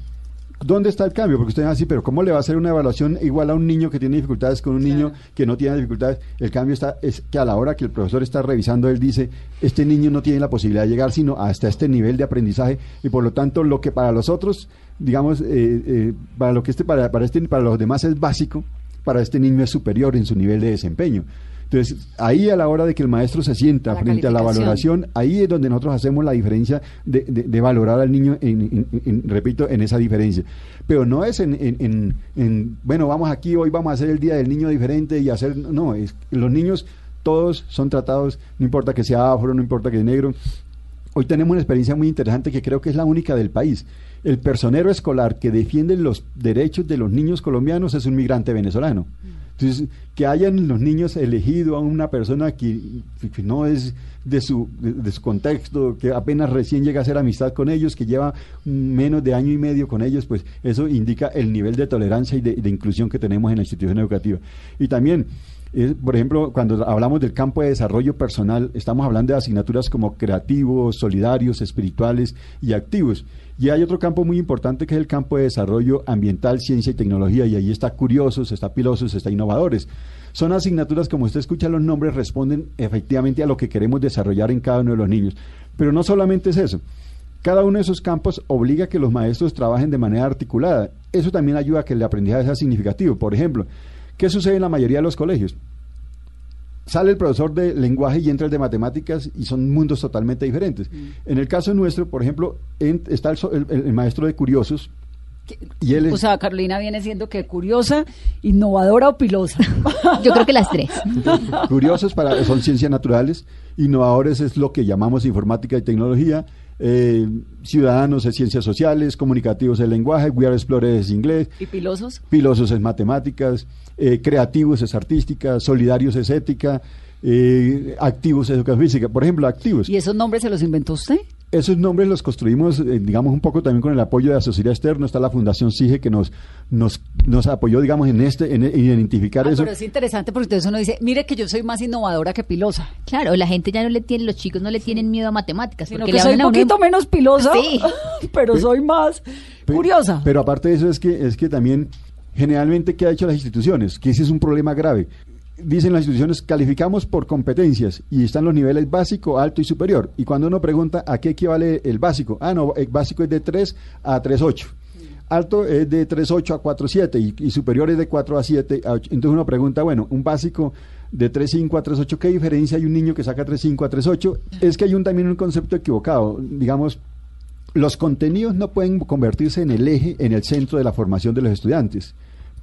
¿Dónde está el cambio? Porque usted dice así, pero ¿cómo le va a hacer una evaluación igual a un niño que tiene dificultades con un niño que no tiene dificultades? El cambio está es que a la hora que el profesor está revisando, él dice, este niño no tiene la posibilidad de llegar sino hasta este nivel de aprendizaje y por lo tanto lo que para los otros, digamos, eh, eh, para lo que este para, para este para los demás es básico, para este niño es superior en su nivel de desempeño. Entonces, ahí a la hora de que el maestro se sienta La frente a la valoración, ahí es donde nosotros hacemos la diferencia de, de- de valorar al niño, en, en- en- repito, en esa diferencia. Pero no es en, en- en- en, bueno, vamos aquí, hoy vamos a hacer el Día del Niño diferente y hacer, no, es, los niños todos son tratados, no importa que sea afro, no importa que sea negro. Hoy tenemos una experiencia muy interesante que creo que es la única del país. El personero escolar que defiende los derechos de los niños colombianos es un migrante venezolano. Entonces, que hayan los niños elegido a una persona que, no es de su, de, su contexto, que apenas recién llega a hacer amistad con ellos, que lleva menos de año y medio con ellos, pues eso indica el nivel de tolerancia y de, de inclusión que tenemos en la institución educativa. Y también, por ejemplo, cuando hablamos del campo de desarrollo personal, estamos hablando de asignaturas como creativos, solidarios, espirituales y activos. Y hay otro campo muy importante que es el campo de desarrollo ambiental, ciencia y tecnología, y ahí está curiosos, está pilosos, está innovadores. Son asignaturas, como usted escucha los nombres, responden efectivamente a lo que queremos desarrollar en cada uno de los niños. Pero no solamente es eso. Cada uno de esos campos obliga a que los maestros trabajen de manera articulada. Eso también ayuda a que el aprendizaje sea significativo. Por ejemplo, ¿qué sucede en la mayoría de los colegios? Sale el profesor de lenguaje y entra el de matemáticas y son mundos totalmente diferentes. En el caso nuestro, por ejemplo, en- está el, so- el- el- el maestro de curiosos y él es, O sea, Carolina viene siendo que curiosa, innovadora o pilosa. Yo creo que las tres. curiosos para, son ciencias naturales, innovadores es lo que llamamos informática y tecnología, eh, ciudadanos es ciencias sociales, comunicativos es lenguaje, we are explorers es inglés, ¿Y pilosos? pilosos es matemáticas, eh, creativos es artística, solidarios es ética, eh, activos es educación física. Por ejemplo, activos. ¿Y esos nombres se los inventó usted? Esos nombres los construimos, eh, digamos, un poco también con el apoyo de la sociedad externa. Está la Fundación SIGE que nos, nos, nos apoyó, digamos, en este, en, en identificar Ah, eso. pero es interesante porque entonces uno dice, mire que yo soy más innovadora que pilosa. Claro, la gente ya no le tiene, los chicos no le tienen miedo a matemáticas. Sino porque que le soy un uno- poquito menos pilosa, Sí. pero soy más curiosa. Pero aparte de eso es que, es que también, generalmente, ¿qué ha hecho las instituciones? Que ese es un problema grave. Dicen las instituciones, calificamos por competencias y están los niveles básico, alto y superior. Y cuando uno pregunta a qué equivale el básico, ah, no, el básico es de 3 a 3.8. Alto es de 3.8 a 4.7 y, y superior es de 4 a 7 a 8. Entonces uno pregunta, bueno, un básico de 3.5 a 3.8, ¿qué diferencia hay un niño que saca 3.5 a 3.8? Es que hay un, también un concepto equivocado. Digamos, los contenidos no pueden convertirse en el eje, en el centro de la formación de los estudiantes.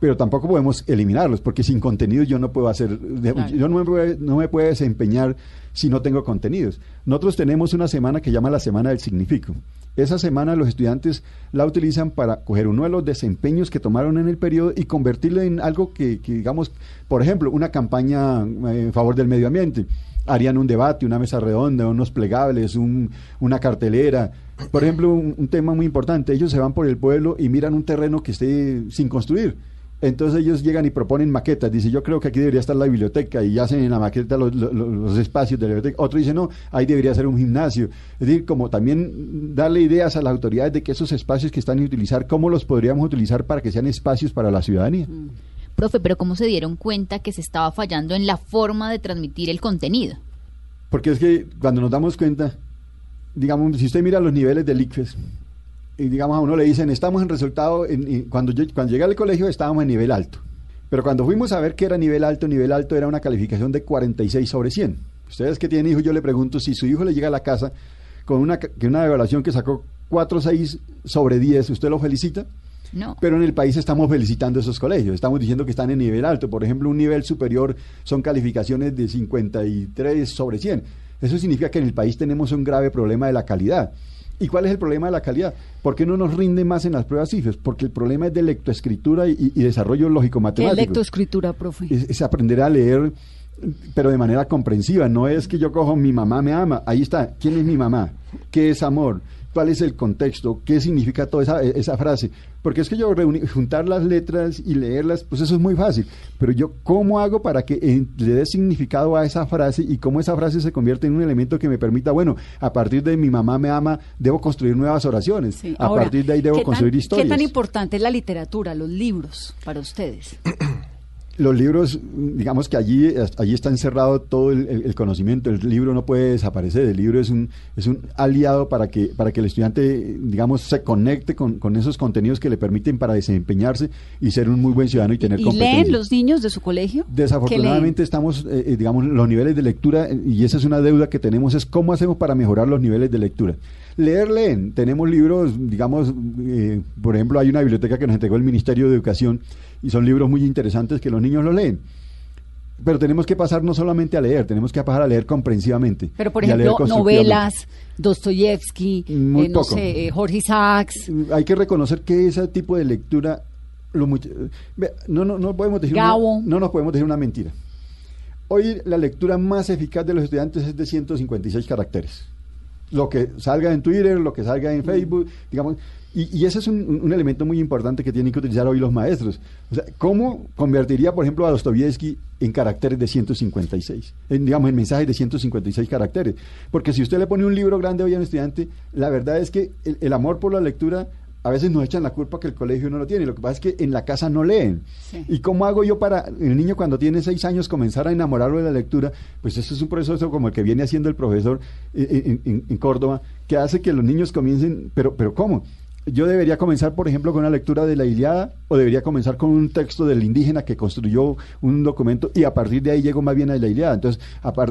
Pero tampoco podemos eliminarlos, porque sin contenido yo no puedo hacer, Claro. yo no me, puedo, no me puedo desempeñar si no tengo contenidos. Nosotros tenemos una semana que llama la Semana del Significo. Esa semana los estudiantes la utilizan para coger uno de los desempeños que tomaron en el periodo y convertirlo en algo que, que digamos, por ejemplo, una campaña eh, en favor del medio ambiente. Harían un debate, una mesa redonda, unos plegables, un- una cartelera. Por ejemplo, un, un tema muy importante, ellos se van por el pueblo y miran un terreno que esté sin construir. Entonces ellos llegan y proponen maquetas. Dice, yo creo que aquí debería estar la biblioteca y hacen en la maqueta los, los- los espacios de la biblioteca. Otro dice, no, ahí debería ser un gimnasio. Es decir, como también darle ideas a las autoridades de que esos espacios que están a utilizar, cómo los podríamos utilizar para que sean espacios para la ciudadanía. Profe, pero ¿cómo se dieron cuenta que se estaba fallando en la forma de transmitir el contenido? Porque es que cuando nos damos cuenta, digamos, si usted mira los niveles del ICFES, digamos a uno le dicen, estamos en resultado, en- en- cuando, yo, cuando llegué al colegio estábamos en nivel alto. Pero cuando fuimos a ver qué era nivel alto, nivel alto era una calificación de 46 sobre 100. Ustedes que tienen hijos, yo le pregunto si su hijo le llega a la casa con una, que una evaluación que sacó 4,6 sobre 10, ¿usted lo felicita? No. Pero en el país estamos felicitando esos colegios, estamos diciendo que están en nivel alto. Por ejemplo, un nivel superior son calificaciones de 53 sobre 100. Eso significa que en el país tenemos un grave problema de la calidad. ¿Y cuál es el problema de la calidad? ¿Por qué no nos rinde más en las pruebas CIFES? Porque el problema es de lectoescritura y, y desarrollo ¿Qué lógico-matemático. lectoescritura, profe? Es, es aprender a leer, pero de manera comprensiva. No es que yo cojo mi mamá me ama. Ahí está. ¿Quién es mi mamá? ¿Qué es amor? ¿Cuál es el contexto? ¿Qué significa toda esa, esa frase? Porque es que yo reuni- juntar las letras y leerlas, pues eso es muy fácil. Pero yo, ¿cómo hago para que eh, le dé significado a esa frase y cómo esa frase se convierte en un elemento que me permita, bueno, a partir de mi mamá me ama, debo construir nuevas oraciones. Sí. A Ahora, partir de ahí debo ¿qué tan- construir historias. ¿Qué tan importante es la literatura, los libros, para ustedes? los libros, digamos que allí, allí está encerrado todo el, conocimiento, el libro no puede desaparecer, el libro es un, es un aliado para que, para que el estudiante, digamos, se conecte con, con esos contenidos que le permiten para desempeñarse y ser un muy buen ciudadano y tener ¿Y competencias. leen los niños de su colegio? ¿Qué Desafortunadamente estamos, eh, eh, digamos, los niveles de lectura, y esa es una deuda que tenemos, es cómo hacemos para mejorar los niveles de lectura. Leer, leen. Tenemos libros, digamos, eh, por ejemplo, hay una biblioteca que nos entregó el Ministerio de Educación y son libros muy interesantes que los niños los leen. Pero tenemos que pasar no solamente a leer, tenemos que pasar a leer comprensivamente. Pero, por ejemplo, novelas, Dostoyevsky, Muy eh, no poco. sé, eh, Jorge Isaacs, hay que reconocer que ese tipo de lectura lo much- no, no, no podemos decir Gabo. una, no nos podemos decir una mentira. Hoy la lectura más eficaz de los estudiantes es de 156 caracteres. Lo que salga en Twitter, lo que salga en Facebook, digamos, y, y ese es un, un elemento muy importante que tienen que utilizar hoy los maestros. O sea, ¿cómo convertiría, por ejemplo, a Dostoyevsky en caracteres de 156? En, digamos, en mensajes de 156 caracteres. Porque si usted le pone un libro grande hoy a un estudiante, la verdad es que el, el amor por la lectura a veces nos echan la culpa que el colegio no lo tiene. Lo que pasa es que en la casa no leen. Sí. ¿Y cómo hago yo para el niño cuando tiene seis años comenzar a enamorarlo de la lectura? Pues eso es un proceso como el que viene haciendo el profesor eh, en, en- en Córdoba, que hace que los niños comiencen, pero, pero ¿cómo? Yo debería comenzar, por ejemplo, con una lectura de la Iliada o debería comenzar con un texto del indígena que construyó un documento y a partir de ahí llego más bien a la Iliada. Entonces,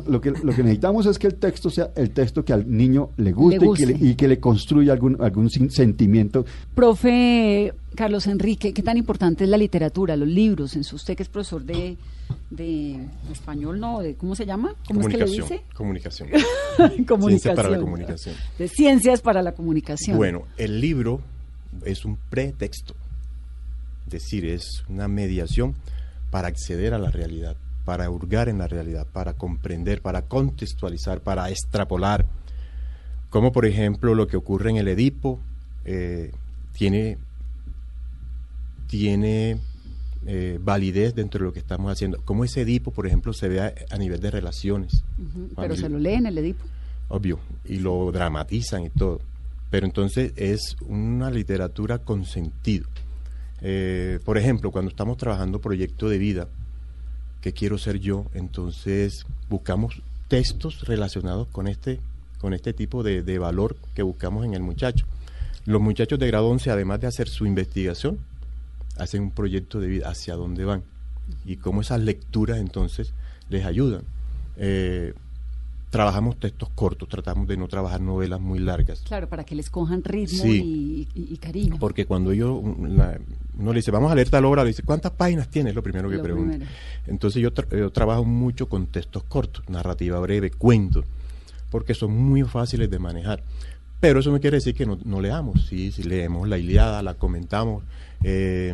lo, que, lo que necesitamos es que el texto sea el texto que al niño le guste, Le Y, que le, y que le construya algún, algún sentimiento Profe Carlos Enrique, ¿qué tan importante es la literatura, los libros? En su, usted que es profesor de, de español, ¿no? De, ¿Cómo se llama? ¿Cómo es que le Comunicación. dice? Comunicación. comunicación. Ciencia para la comunicación. De ciencias para la comunicación. Bueno, el libro es un pretexto. Es decir, es una mediación para acceder a la realidad, para hurgar en la realidad, para comprender, para contextualizar, para extrapolar. Como por ejemplo lo que ocurre en el Edipo, eh, tiene, tiene eh, validez dentro de lo que estamos haciendo. Como ese Edipo, por ejemplo, se ve a, a nivel de relaciones. Pero se lo lee en el Edipo. obvio, y lo dramatizan y todo. Pero entonces es una literatura con sentido. Eh, por ejemplo, cuando estamos trabajando proyecto de vida, que quiero ser yo, entonces buscamos textos relacionados con este, con este tipo de, de valor que buscamos en el muchacho. Los muchachos de grado 11, además de hacer su investigación, hacen un proyecto de vida hacia dónde van y cómo esas lecturas entonces les ayudan. Eh, trabajamos textos cortos, tratamos de no trabajar novelas muy largas. Claro, para que les cojan ritmo Sí. y, y- y cariño. Porque cuando yo, la- uno le dice, vamos a leer tal obra, le dice, ¿cuántas páginas tiene? Es lo primero que Lo primero. Entonces yo, tra- yo trabajo mucho con textos cortos, narrativa breve, cuentos, porque son muy fáciles de manejar. Pero eso no quiere decir que no, no leamos, sí, sí, leemos La Iliada, la comentamos, eh,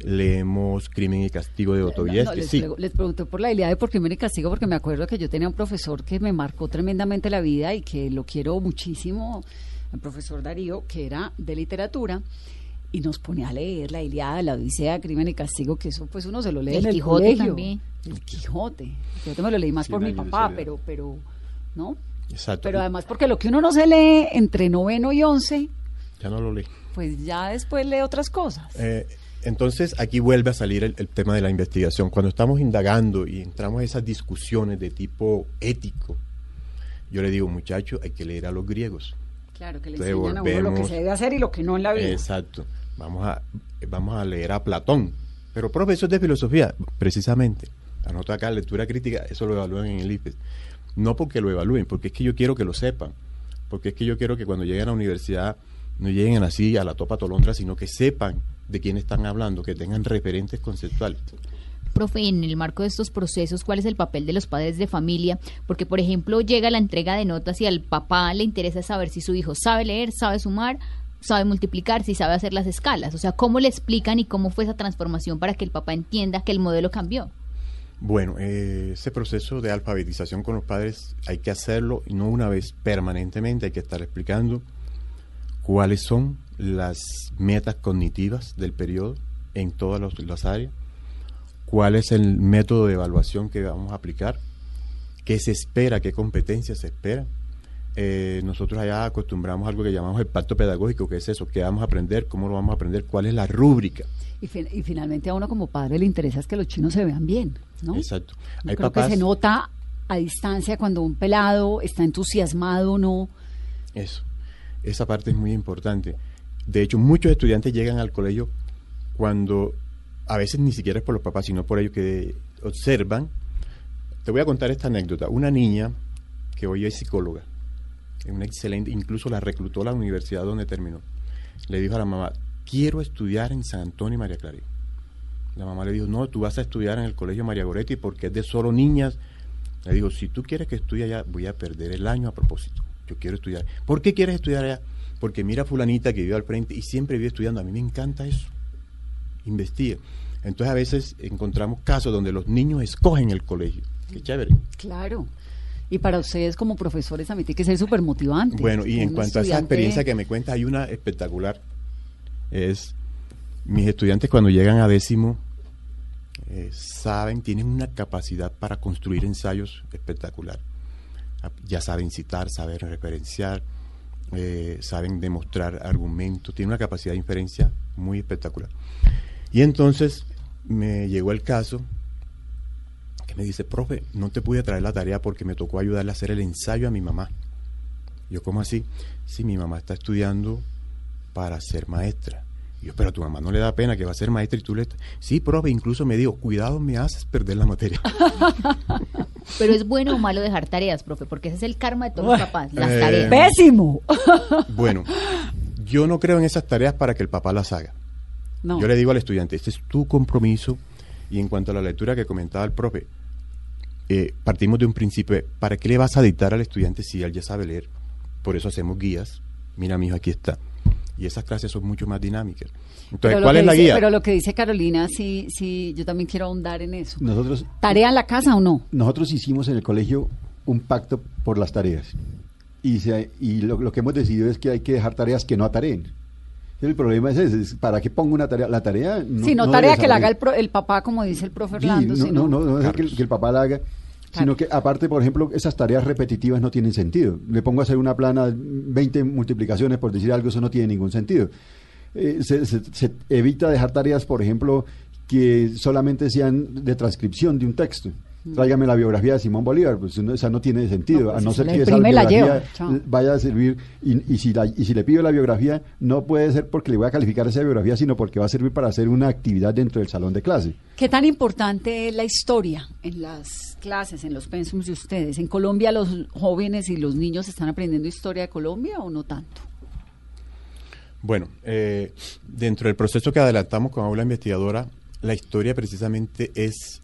leemos Crimen y Castigo de No, Dostoyevsky, les, sí. les pregunté por la idea de por crimen y castigo porque me acuerdo que yo tenía un profesor que me marcó tremendamente la vida y que lo quiero muchísimo, el profesor Darío, que era de literatura y nos ponía a leer la Iliada, la Odisea, Crimen y Castigo, que eso pues uno se lo lee El en el Quijote colegio. también. El Quijote. El Quijote me lo leí más por mi papá, pero, pero, ¿no? Exacto. Pero además porque lo que uno no se lee entre noveno y once, ya no lo leí. Pues ya después lee otras cosas. Eh, entonces aquí vuelve a salir el, el tema de la investigación. Cuando estamos indagando y entramos a esas discusiones de tipo ético, yo le digo, muchacho, hay que leer a los griegos. Claro, que le enseñan a uno lo que se debe hacer y lo que no en la vida. Exacto. Vamos a, vamos a leer a Platón. Pero profesor de filosofía, precisamente. Anota acá, lectura crítica, eso lo evalúan en el IFES. No porque lo evalúen, porque es que yo quiero que lo sepan. Porque es que yo quiero que cuando lleguen a la universidad no lleguen así a la topa tolondra, sino que sepan de quién están hablando, que tengan referentes conceptuales. Profe, en el marco de estos procesos, ¿cuál es el papel de los padres de familia? Porque, por ejemplo, llega la entrega de notas y al papá le interesa saber si su hijo sabe leer, sabe sumar, sabe multiplicar, si sabe hacer las escalas. O sea, ¿cómo le explican y cómo fue esa transformación para que el papá entienda que el modelo cambió? Bueno, eh, ese proceso de alfabetización con los padres hay que hacerlo, y no una vez, permanentemente, hay que estar explicando cuáles son las metas cognitivas del periodo en todas los- las áreas, cuál es el método de evaluación que vamos a aplicar, qué se espera, qué competencias se esperan. Eh, nosotros allá acostumbramos algo que llamamos el pacto pedagógico, que es eso, qué vamos a aprender, cómo lo vamos a aprender, cuál es la rúbrica. Y, fin- y finalmente a uno como padre le interesa es que los chinos se vean bien, ¿no? Exacto. Yo Hay creo papás, que se nota a distancia cuando un pelado está entusiasmado o no. Eso, esa parte es muy importante. De hecho, muchos estudiantes llegan al colegio cuando a veces ni siquiera es por los papás, sino por ellos que observan. Te voy a contar esta anécdota. Una niña que hoy es psicóloga, una excelente, incluso la reclutó a la universidad donde terminó. Le dijo a la mamá, quiero estudiar en San Antonio y María Clarín. La mamá le dijo, no, tú vas a estudiar en el colegio María Goretti porque es de solo niñas. Le digo, si tú quieres que estudie allá, voy a perder el año a propósito. Yo quiero estudiar. ¿Por qué quieres estudiar allá? Porque mira a fulanita que vive al frente y siempre vive estudiando. A mí me encanta eso. Investiga. Entonces a veces encontramos casos donde los niños escogen el colegio. Qué chévere. Claro. Y para ustedes como profesores también tiene que ser súper motivante. Bueno, y en cuanto a esa experiencia que me cuentas, hay una espectacular. Es mis estudiantes cuando llegan a décimo eh, saben, tienen una capacidad para construir ensayos espectacular. Ya saben citar, saben referenciar, eh, saben demostrar argumentos, tienen una capacidad de inferencia muy espectacular. Y entonces me llegó el caso que me dice, profe, no te pude traer la tarea porque me tocó ayudarle a hacer el ensayo a mi mamá. Yo, ¿cómo así? Sí, mi mamá está estudiando para ser maestra. Y yo, pero a tu mamá no le da pena que va a ser maestra y tú le... Sí, profe, incluso me dijo, cuidado, me haces perder la materia. Pero es bueno o malo dejar tareas, profe, porque ese es el karma de todos los papás, las Eh, tareas. ¡Pésimo! bueno, yo no creo en esas tareas para que el papá las haga. No. Yo le digo al estudiante, este es tu compromiso. Y en cuanto a la lectura que comentaba el profe, eh, partimos de un principio, ¿para qué le vas a dictar al estudiante si él ya sabe leer? Por eso hacemos guías. Mira, mi hijo, aquí está. Y esas clases son mucho más dinámicas. Entonces, ¿cuál es la dice- guía? Pero lo que dice Carolina, sí, sí, yo también quiero ahondar en eso. Nosotros, ¿Tarea en la casa o no? nosotros hicimos en el colegio un pacto por las tareas. Y, se- y lo, lo que hemos decidido es que hay que dejar tareas que no atareen. El problema es ese, es ¿para qué pongo una tarea? La tarea no, sí, no, no tarea que la haga el, pro- el papá, como dice el profe Sí, Orlando. no, sino- no, no, no es que, el- que el papá la haga, sino que aparte, por ejemplo, esas tareas repetitivas no tienen sentido. Le pongo a hacer una plana, 20 multiplicaciones, por decir algo, eso no tiene ningún sentido. Eh, se, se- se evita dejar tareas, por ejemplo, que solamente sean de transcripción de un texto. Tráigame la biografía de Simón Bolívar, pues no, esa no tiene sentido, No, pues a no ser que esa biografía vaya a servir, y, y si la- y si le pido la biografía, no puede ser porque le voy a calificar esa biografía, sino porque va a servir para hacer una actividad dentro del salón de clase. ¿Qué tan importante es la historia en las clases, en los pensums de ustedes? ¿En Colombia los jóvenes y los niños están aprendiendo historia de Colombia o no tanto? Bueno, eh, dentro del proceso que adelantamos con Aula Investigadora, la historia precisamente es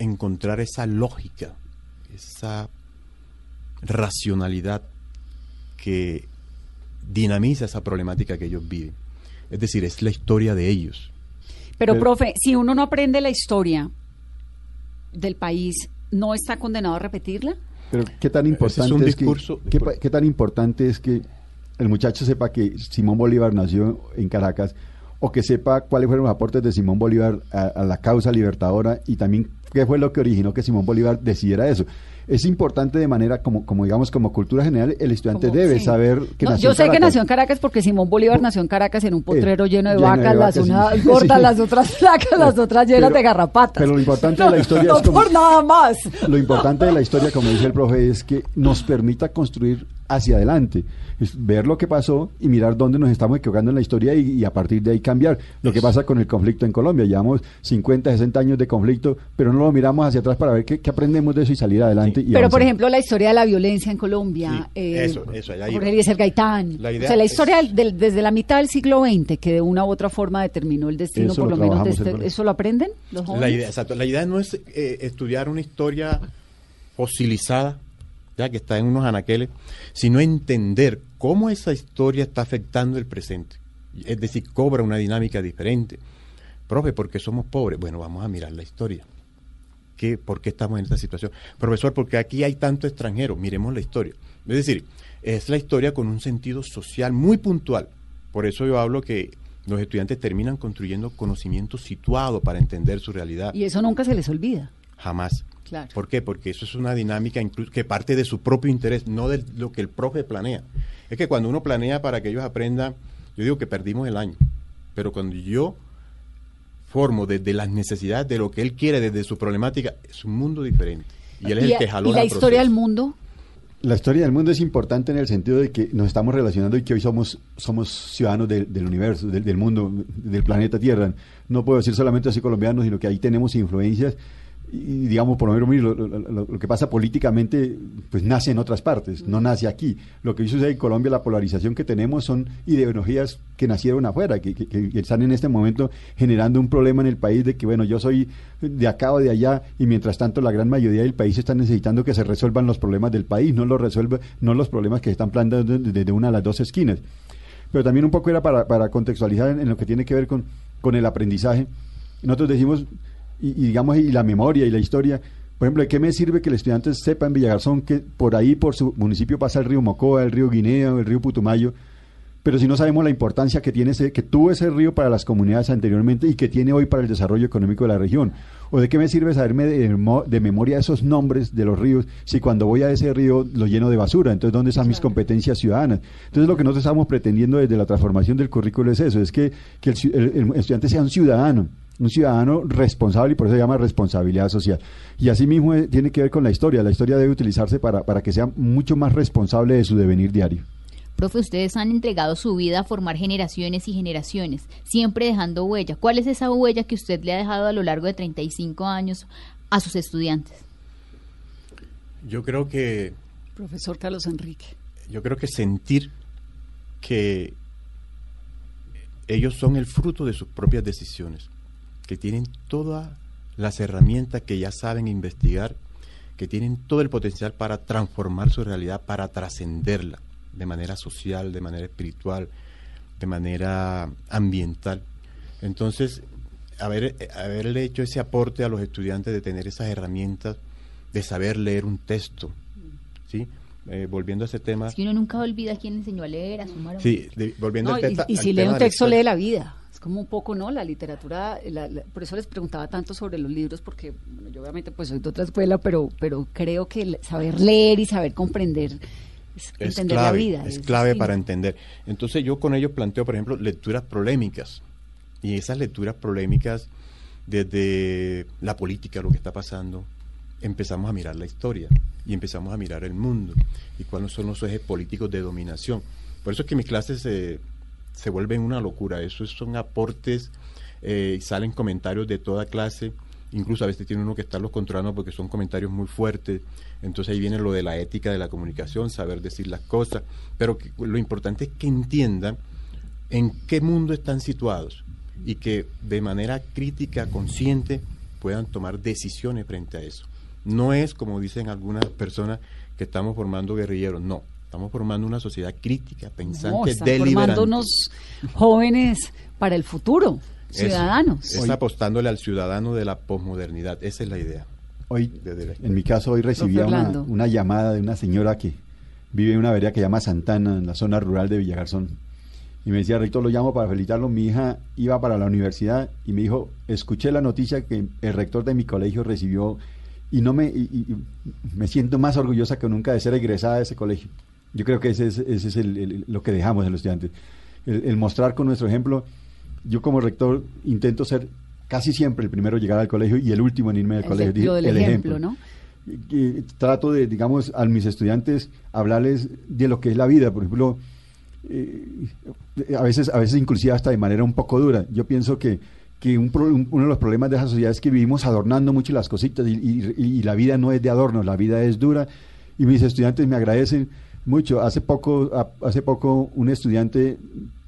encontrar esa lógica, esa racionalidad que dinamiza esa problemática que ellos viven. Es decir, es la historia de ellos. Pero, Pero- profe, si uno no aprende la historia del país, ¿no está condenado a repetirla? Pero qué tan importante es un que- qué tan importante es que el muchacho sepa que Simón Bolívar nació en Caracas o que sepa cuáles fueron los aportes de Simón Bolívar a, a la causa libertadora y también qué fue lo que originó que Simón Bolívar decidiera eso. Es importante de manera como, como digamos como cultura general el estudiante Como- debe sí. saber que No, nació yo en sé que nació en Caracas porque Simón Bolívar nació en Caracas en un potrero lleno de lleno de vacas, las unas sí. gordas, Sí. las otras flacas, las otras llenas Pero- de garrapatas. pero lo importante de la historia no es como- por nada más. Lo importante de la historia, como dice el profe, es que nos permita construir hacia adelante, es ver lo que pasó y mirar dónde nos estamos equivocando en la historia y, y a partir de ahí cambiar. Lo que pasa con el conflicto en Colombia, llevamos 50, 60 años de conflicto, pero no lo miramos hacia atrás para ver qué, qué aprendemos de eso y salir adelante. y Pero, por ejemplo, la historia de la violencia en Colombia. Sí, eso, eso, Jorge. Eliezer Gaitán. La idea o sea, la historia del- desde la mitad del siglo XX, que de una u otra forma determinó el destino, Eso por lo lo menos, de en este-. ¿eso lo aprenden los jóvenes? La idea, exacto. La idea no es eh, estudiar una historia fosilizada, ya que está en unos anaqueles, sino entender cómo esa historia está afectando el presente. Es decir, cobra una dinámica diferente. Profe, ¿por qué somos pobres? Bueno, vamos a mirar la historia. ¿Qué, ¿Por qué estamos en esta situación? Profesor, porque aquí hay tanto extranjero. Miremos la historia. Es decir, es la historia con un sentido social muy puntual. Por eso yo hablo que los estudiantes terminan construyendo conocimiento situado para entender su realidad. Y eso nunca se les olvida. Jamás. Claro. ¿Por qué? Porque eso es una dinámica que parte de su propio interés, no de lo que el profe planea. Es que cuando uno planea para que ellos aprendan, yo digo que perdimos el año. Pero cuando yo formo desde las necesidades de lo que él quiere, desde su problemática, es un mundo diferente. Y él es y, el que jaló y la historia del mundo, La historia del mundo es importante en el sentido de que nos estamos relacionando y que hoy somos, somos ciudadanos del, del universo, del, del mundo, del planeta Tierra. No puedo decir solamente así colombianos, sino que ahí tenemos influencias y digamos, por lo menos lo, lo- lo- lo que pasa políticamente, pues nace en otras partes, no nace aquí. Lo que sucede en Colombia, la polarización que tenemos son ideologías que nacieron afuera, que, que- que están en este momento generando un problema en el país de que, bueno, yo soy de acá o de allá y mientras tanto la gran mayoría del país está necesitando que se resuelvan los problemas del país, no los resuelve, no los problemas que se están planteando desde desde una de las dos esquinas. Pero también un poco era para, para contextualizar en, en lo que tiene que ver con, con el aprendizaje. Nosotros decimos, y, y digamos, y la memoria y la historia, por ejemplo, ¿de qué me sirve que el estudiante sepa en Villagarzón que por ahí, por su municipio, pasa el río Mocoa, el río Guinea, el río Putumayo? Pero si no sabemos la importancia que tiene ese, que tuvo ese río para las comunidades anteriormente y que tiene hoy para el desarrollo económico de la región. ¿O de qué me sirve saberme de, mo- de memoria esos nombres de los ríos si cuando voy a ese río lo lleno de basura? Entonces, ¿dónde están mis competencias ciudadanas? Entonces, lo que nosotros estamos pretendiendo desde la transformación del currículo es eso, es que, que el, ci- el- el estudiante sea un ciudadano, un ciudadano responsable y por eso se llama responsabilidad social. Y asimismo eh, tiene que ver con la historia. La historia debe utilizarse para, para que sea mucho más responsable de su devenir diario. Profe, ustedes han entregado su vida a formar generaciones y generaciones, siempre dejando huella. ¿Cuál es esa huella que usted le ha dejado a lo largo de 35 años a sus estudiantes? Yo creo que profesor Carlos Enrique. yo creo que sentir que ellos son el fruto de sus propias decisiones, que tienen todas las herramientas que ya saben investigar, que tienen todo el potencial para transformar su realidad, para trascenderla de manera social, de manera espiritual, de manera ambiental. Entonces, haber, haberle hecho ese aporte a los estudiantes de tener esas herramientas, de saber leer un texto, ¿sí? Eh, volviendo a ese tema. Es que uno nunca olvida quién le enseñó a leer, a sumar. a- Sí, de- volviendo No, al y, testa- y al si lee un texto, lee la vida. Es como un poco, ¿no? La literatura, la- la- por eso les preguntaba tanto sobre los libros, porque bueno, yo obviamente pues soy de otra escuela, pero, pero creo que saber leer y saber comprender es es entender clave, la vida. es clave distinto. para entender. Entonces yo con ellos planteo, por ejemplo, lecturas polémicas. Y esas lecturas polémicas desde la política, lo que está pasando, empezamos a mirar la historia y empezamos a mirar el mundo y cuáles son los ejes políticos de dominación. Por eso es que mis clases se, se vuelven una locura. Eso son aportes eh, salen comentarios de toda clase. Incluso a veces tiene uno que estarlos controlando porque son comentarios muy fuertes. Entonces ahí viene lo de la ética de la comunicación, saber decir las cosas. Pero lo importante es que entiendan en qué mundo están situados y que de manera crítica, consciente, puedan tomar decisiones frente a eso. No es, como dicen algunas personas, que estamos formando guerrilleros, no. Estamos formando una sociedad crítica, pensante, no, formando unos jóvenes para el futuro, ciudadanos. es apostándole al ciudadano de la posmodernidad, esa es la idea. Hoy, en mi caso, hoy recibía una, llamada de una señora que vive en una vereda que se llama Santana, en la zona rural de Villagarzón. Y me decía, Rector, lo llamo para felicitarlo. Mi hija iba para la universidad y me dijo, escuché la noticia que el rector de mi colegio recibió y no me, me siento más orgullosa que nunca de ser egresada de ese colegio. Yo creo que ese es, ese es el, lo que dejamos en los estudiantes. El, mostrar con nuestro ejemplo. Yo como rector intento ser casi siempre el primero en llegar al colegio y el último en irme del colegio. el ejemplo, ¿no? trato de, digamos, a mis estudiantes hablarles de lo que es la vida. Por ejemplo, eh, a veces, a veces inclusive hasta de manera un poco dura. Yo pienso que que un, uno de los problemas de esa sociedad es que vivimos adornando mucho las cositas y, la vida no es de adorno, la vida es dura y mis estudiantes me agradecen mucho. Hace poco, hace poco un estudiante,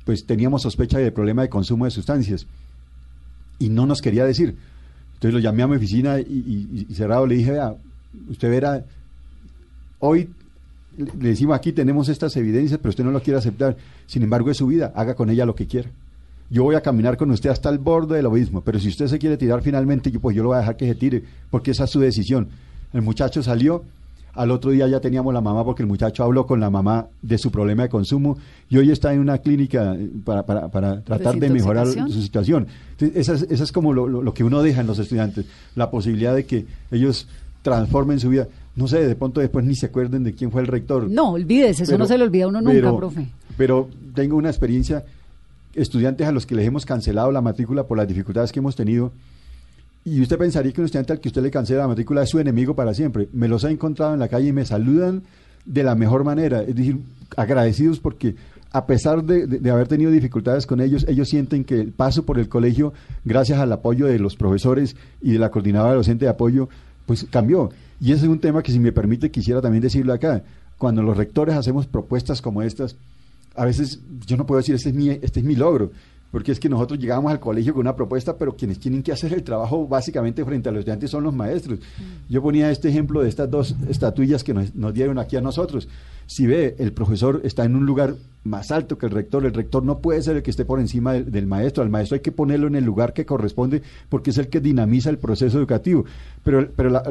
pues teníamos sospecha de problema de consumo de sustancias y no nos quería decir. Entonces lo llamé a mi oficina y, cerrado le dije, vea, usted verá, hoy le decimos aquí tenemos estas evidencias, pero usted no lo quiere aceptar. Sin embargo, es su vida, haga con ella lo que quiera yo voy a caminar con usted hasta el borde del abismo, pero si usted se quiere tirar finalmente, yo, pues yo lo voy a dejar que se tire, porque esa es su decisión. El muchacho salió, al otro día ya teníamos la mamá porque el muchacho habló con la mamá de su problema de consumo y hoy está en una clínica eh, para, para, para tratar de mejorar su situación. esa, es, esa es como lo, lo, que uno deja en los estudiantes, la posibilidad de que ellos transformen su vida. No sé, de pronto después ni se acuerden de quién fue el rector. No, olvídese, eso no se le olvida a uno nunca, profe. Pero tengo una experiencia estudiantes a los que les hemos cancelado la matrícula por las dificultades que hemos tenido. Y usted pensaría que un estudiante al que usted le cancela la matrícula es su enemigo para siempre. Me los ha encontrado en la calle y me saludan de la mejor manera. Es decir, agradecidos porque a pesar de, haber tenido dificultades con ellos, ellos sienten que el paso por el colegio, gracias al apoyo de los profesores y de la coordinadora docente de apoyo, pues cambió. Y ese es un tema que si me permite quisiera también decirlo acá. Cuando los rectores hacemos propuestas como estas, a veces yo no puedo decir, este es mi, este es mi logro, porque es que nosotros llegamos al colegio con una propuesta, pero quienes tienen que hacer el trabajo básicamente frente a los estudiantes son los maestros. Mm. Yo ponía este ejemplo de estas dos estatuillas que nos, dieron aquí a nosotros. Si ve, el profesor está en un lugar más alto que el rector, el rector no puede ser el que esté por encima del, maestro, al maestro hay que ponerlo en el lugar que corresponde porque es el que dinamiza el proceso educativo. Pero, pero la,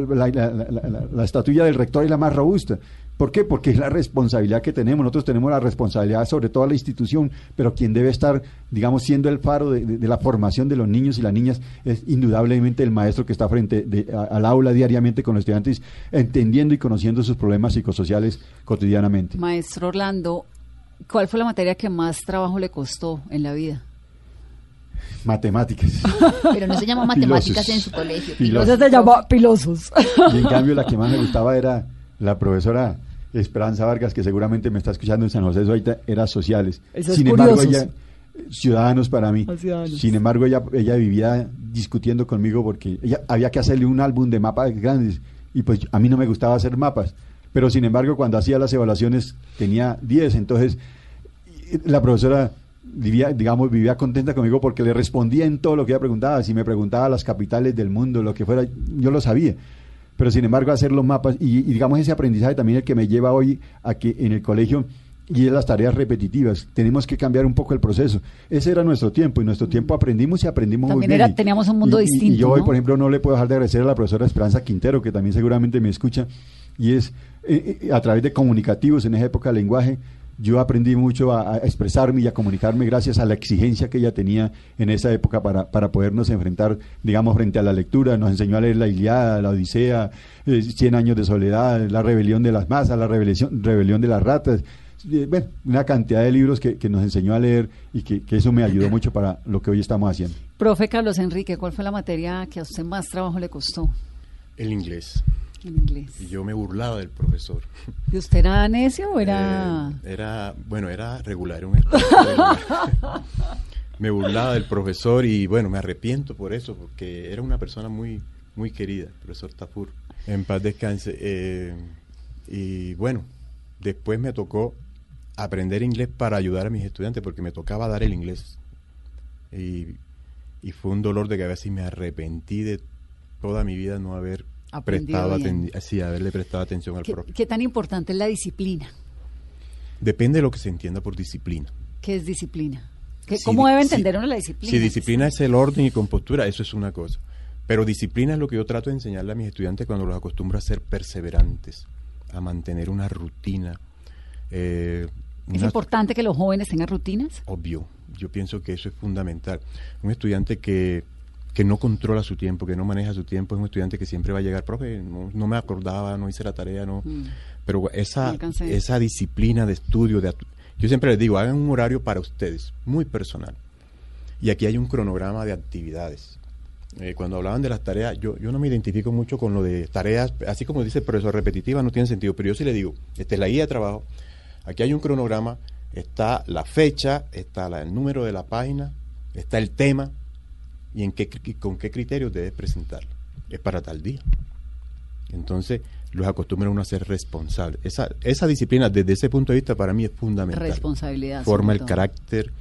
la estatuilla del rector es la más robusta. ¿Por qué? Porque es la responsabilidad que tenemos. Nosotros tenemos la responsabilidad sobre toda la institución, pero quien debe estar, digamos, siendo el faro de, la formación de los niños y las niñas es indudablemente el maestro que está frente al aula diariamente con los estudiantes, entendiendo y conociendo sus problemas psicosociales cotidianamente. Maestro Orlando, ¿cuál fue la materia que más trabajo le costó en la vida? Matemáticas. Pero no se llama matemáticas en su colegio. Pilosos. se llama pilosos. Y en cambio la que más me gustaba era la profesora Esperanza Vargas, que seguramente me está escuchando en San José ahorita, era sociales. Sin embargo, ella, ciudadanos para mí. Sin embargo, ella, ella vivía discutiendo conmigo porque ella había que hacerle un álbum de mapas grandes y pues a mí no me gustaba hacer mapas. Pero sin embargo, cuando hacía las evaluaciones tenía 10, entonces la profesora vivía, digamos, vivía contenta conmigo porque le respondía en todo lo que ella preguntaba. Si me preguntaba las capitales del mundo, lo que fuera, yo lo sabía pero sin embargo hacer los mapas y, digamos ese aprendizaje también el que me lleva hoy a que en el colegio y es las tareas repetitivas. Tenemos que cambiar un poco el proceso. Ese era nuestro tiempo y nuestro tiempo aprendimos y aprendimos muy bien. teníamos un mundo distinto. Y, yo hoy, por ejemplo, no le puedo dejar de agradecer a la profesora Esperanza Quintero, que también seguramente me escucha, y es eh, eh, a través de comunicativos en esa época de lenguaje yo aprendí mucho a, expresarme y a comunicarme gracias a la exigencia que ella tenía en esa época para, para podernos enfrentar, digamos, frente a la lectura. Nos enseñó a leer la Iliada, la Odisea, eh, Cien años de soledad, la rebelión de las masas, la rebelión, rebelión de las ratas. Eh, bueno, una cantidad de libros que, nos enseñó a leer y que, que, eso me ayudó mucho para lo que hoy estamos haciendo. Profe Carlos Enrique, ¿cuál fue la materia que a usted más trabajo le costó? El inglés. En inglés. Y yo me burlaba del profesor. ¿Y usted era necio o era...? Eh, era, bueno, era regular, un regular. me burlaba del profesor y bueno, me arrepiento por eso, porque era una persona muy, muy querida, el profesor Tafur. En paz descanse. Eh, y bueno, después me tocó aprender inglés para ayudar a mis estudiantes, porque me tocaba dar el inglés. Y, y fue un dolor de cabeza y me arrepentí de toda mi vida no haber prestado sí, haberle prestado atención al ¿Qué, profe. qué tan importante es la disciplina? Depende de lo que se entienda por disciplina. ¿Qué es disciplina? ¿Qué- Si ¿Cómo debe si- entender uno la disciplina? Si disciplina es el orden y compostura, eso es una cosa. Pero disciplina es lo que yo trato de enseñarle a mis estudiantes cuando los acostumbro a ser perseverantes, a mantener una rutina. eh, ¿Es una- importante que los jóvenes tengan rutinas? Obvio, yo pienso que eso es fundamental. Un estudiante que, que no controla su tiempo, que no maneja su tiempo, es un estudiante que siempre va a llegar, profe, no, no me acordaba, no hice la tarea, no. Mm. Pero esa, esa disciplina de estudio, de yo siempre les digo, hagan un horario para ustedes, muy personal. Y aquí hay un cronograma de actividades. Eh, cuando hablaban de las tareas, yo, yo no me identifico mucho con lo de tareas, así como dice el profesor, repetitivas no tiene sentido, pero yo sí le digo, esta es la guía de trabajo, aquí hay un cronograma, está la fecha, está la- el número de la página, está el tema y en qué, con qué criterios debes presentarlo. Es para tal día. Entonces, los acostumbra uno a ser responsable. Esa, esa disciplina, desde ese punto de vista, para mí es fundamental. Responsabilidad. Forma el todo. carácter,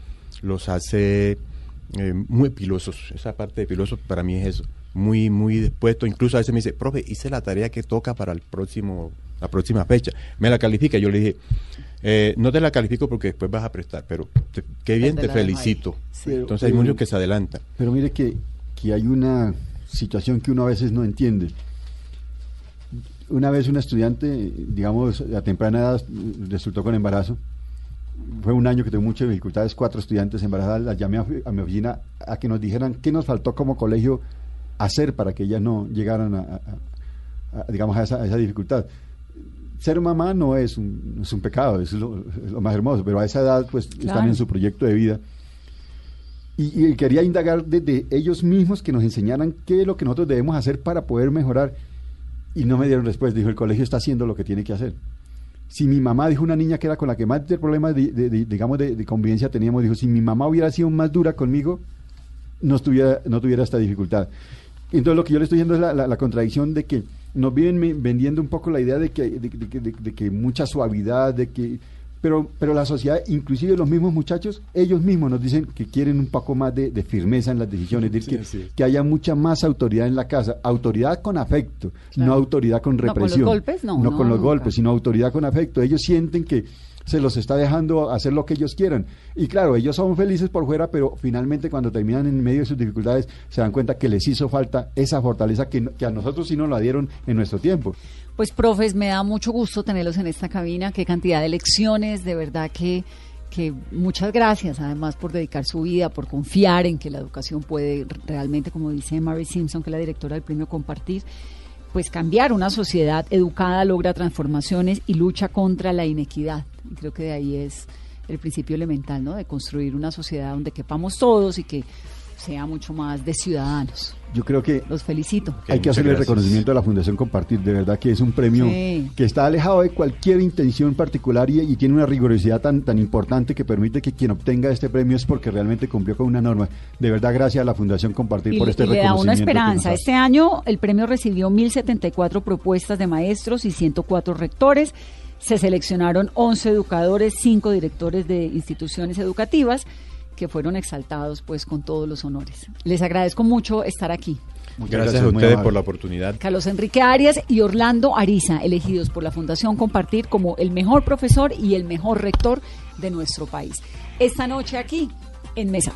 los hace eh, muy pilosos. Esa parte de pilosos para mí es eso. Muy, muy dispuesto. Incluso a veces me dice, profe, hice la tarea que toca para el próximo, la próxima fecha. Me la califica. Yo le dije, eh, no te la califico porque después vas a prestar, pero te- qué bien, te felicito. Sí. Pero- Entonces hay muchos que se adelantan. Pero mire que, que hay una situación que uno a veces no entiende. Una vez un estudiante, digamos, a temprana edad resultó con embarazo. Fue un año que tuve muchas dificultades, cuatro estudiantes embarazadas. Las llamé a, a mi oficina a que nos dijeran qué nos faltó como colegio hacer para que ellas no llegaran a, a- a- digamos, a esa, a esa dificultad. Ser mamá no es un, no es un pecado, es lo, es lo más hermoso, pero a esa edad pues están en su proyecto de vida. Y, y quería indagar desde ellos mismos que nos enseñaran qué es lo que nosotros debemos hacer para poder mejorar. Y no me dieron respuesta. Dijo, el colegio está haciendo lo que tiene que hacer. Si mi mamá, dijo una niña que era con la que más de problemas, de, de- de- digamos, de, convivencia teníamos, dijo, si mi mamá hubiera sido más dura conmigo, no tuviera, no tuviera esta dificultad. Entonces lo que yo le estoy diciendo es la, la- la contradicción de que nos vienen me- vendiendo un poco la idea de que, de, de que- de- de que mucha suavidad, de que pero, pero la sociedad, inclusive los mismos muchachos, ellos mismos nos dicen que quieren un poco más de, de firmeza en las decisiones, es decir, Sí, que, es. que haya mucha más autoridad en la casa, autoridad con afecto, Claro. no autoridad con No, con los represión. golpes, no, No no, con los nunca. golpes, sino autoridad con afecto. Ellos sienten que se los está dejando hacer lo que ellos quieran. Y claro, ellos son felices por fuera, pero finalmente cuando terminan en medio de sus dificultades se dan cuenta que les hizo falta esa fortaleza que, que a nosotros sí nos la dieron en nuestro tiempo. Pues, profes, me da mucho gusto tenerlos en esta cabina. Qué cantidad de lecciones, de verdad que, que muchas gracias, además, por dedicar su vida, por confiar en que la educación puede realmente, como dice Mary Simpson, que es la directora del premio Compartir, pues cambiar una sociedad educada logra transformaciones y lucha contra la inequidad. Y creo que de ahí es el principio elemental, ¿no? De construir una sociedad donde quepamos todos y que sea mucho más de ciudadanos. Yo creo que Los felicito. Hay que muchas hacer el gracias. reconocimiento de la Fundación Compartir. De verdad que es un premio Sí. que está alejado de cualquier intención particular y, y tiene una rigurosidad tan, tan importante que permite que quien obtenga este premio es porque realmente cumplió con una norma. De verdad, gracias a la Fundación Compartir y, por este y le da reconocimiento. una esperanza. Este año el premio recibió 1.074 propuestas de maestros y 104 rectores. Se seleccionaron 11 educadores, 5 directores de instituciones educativas que fueron exaltados pues con todos los honores. Les agradezco mucho estar aquí. Muchas Gracias, a muy ustedes por la oportunidad. Carlos Enrique Arias y Orlando Ariza, elegidos por la Fundación Compartir como el mejor profesor y el mejor rector de nuestro país. Esta noche aquí en Mesa.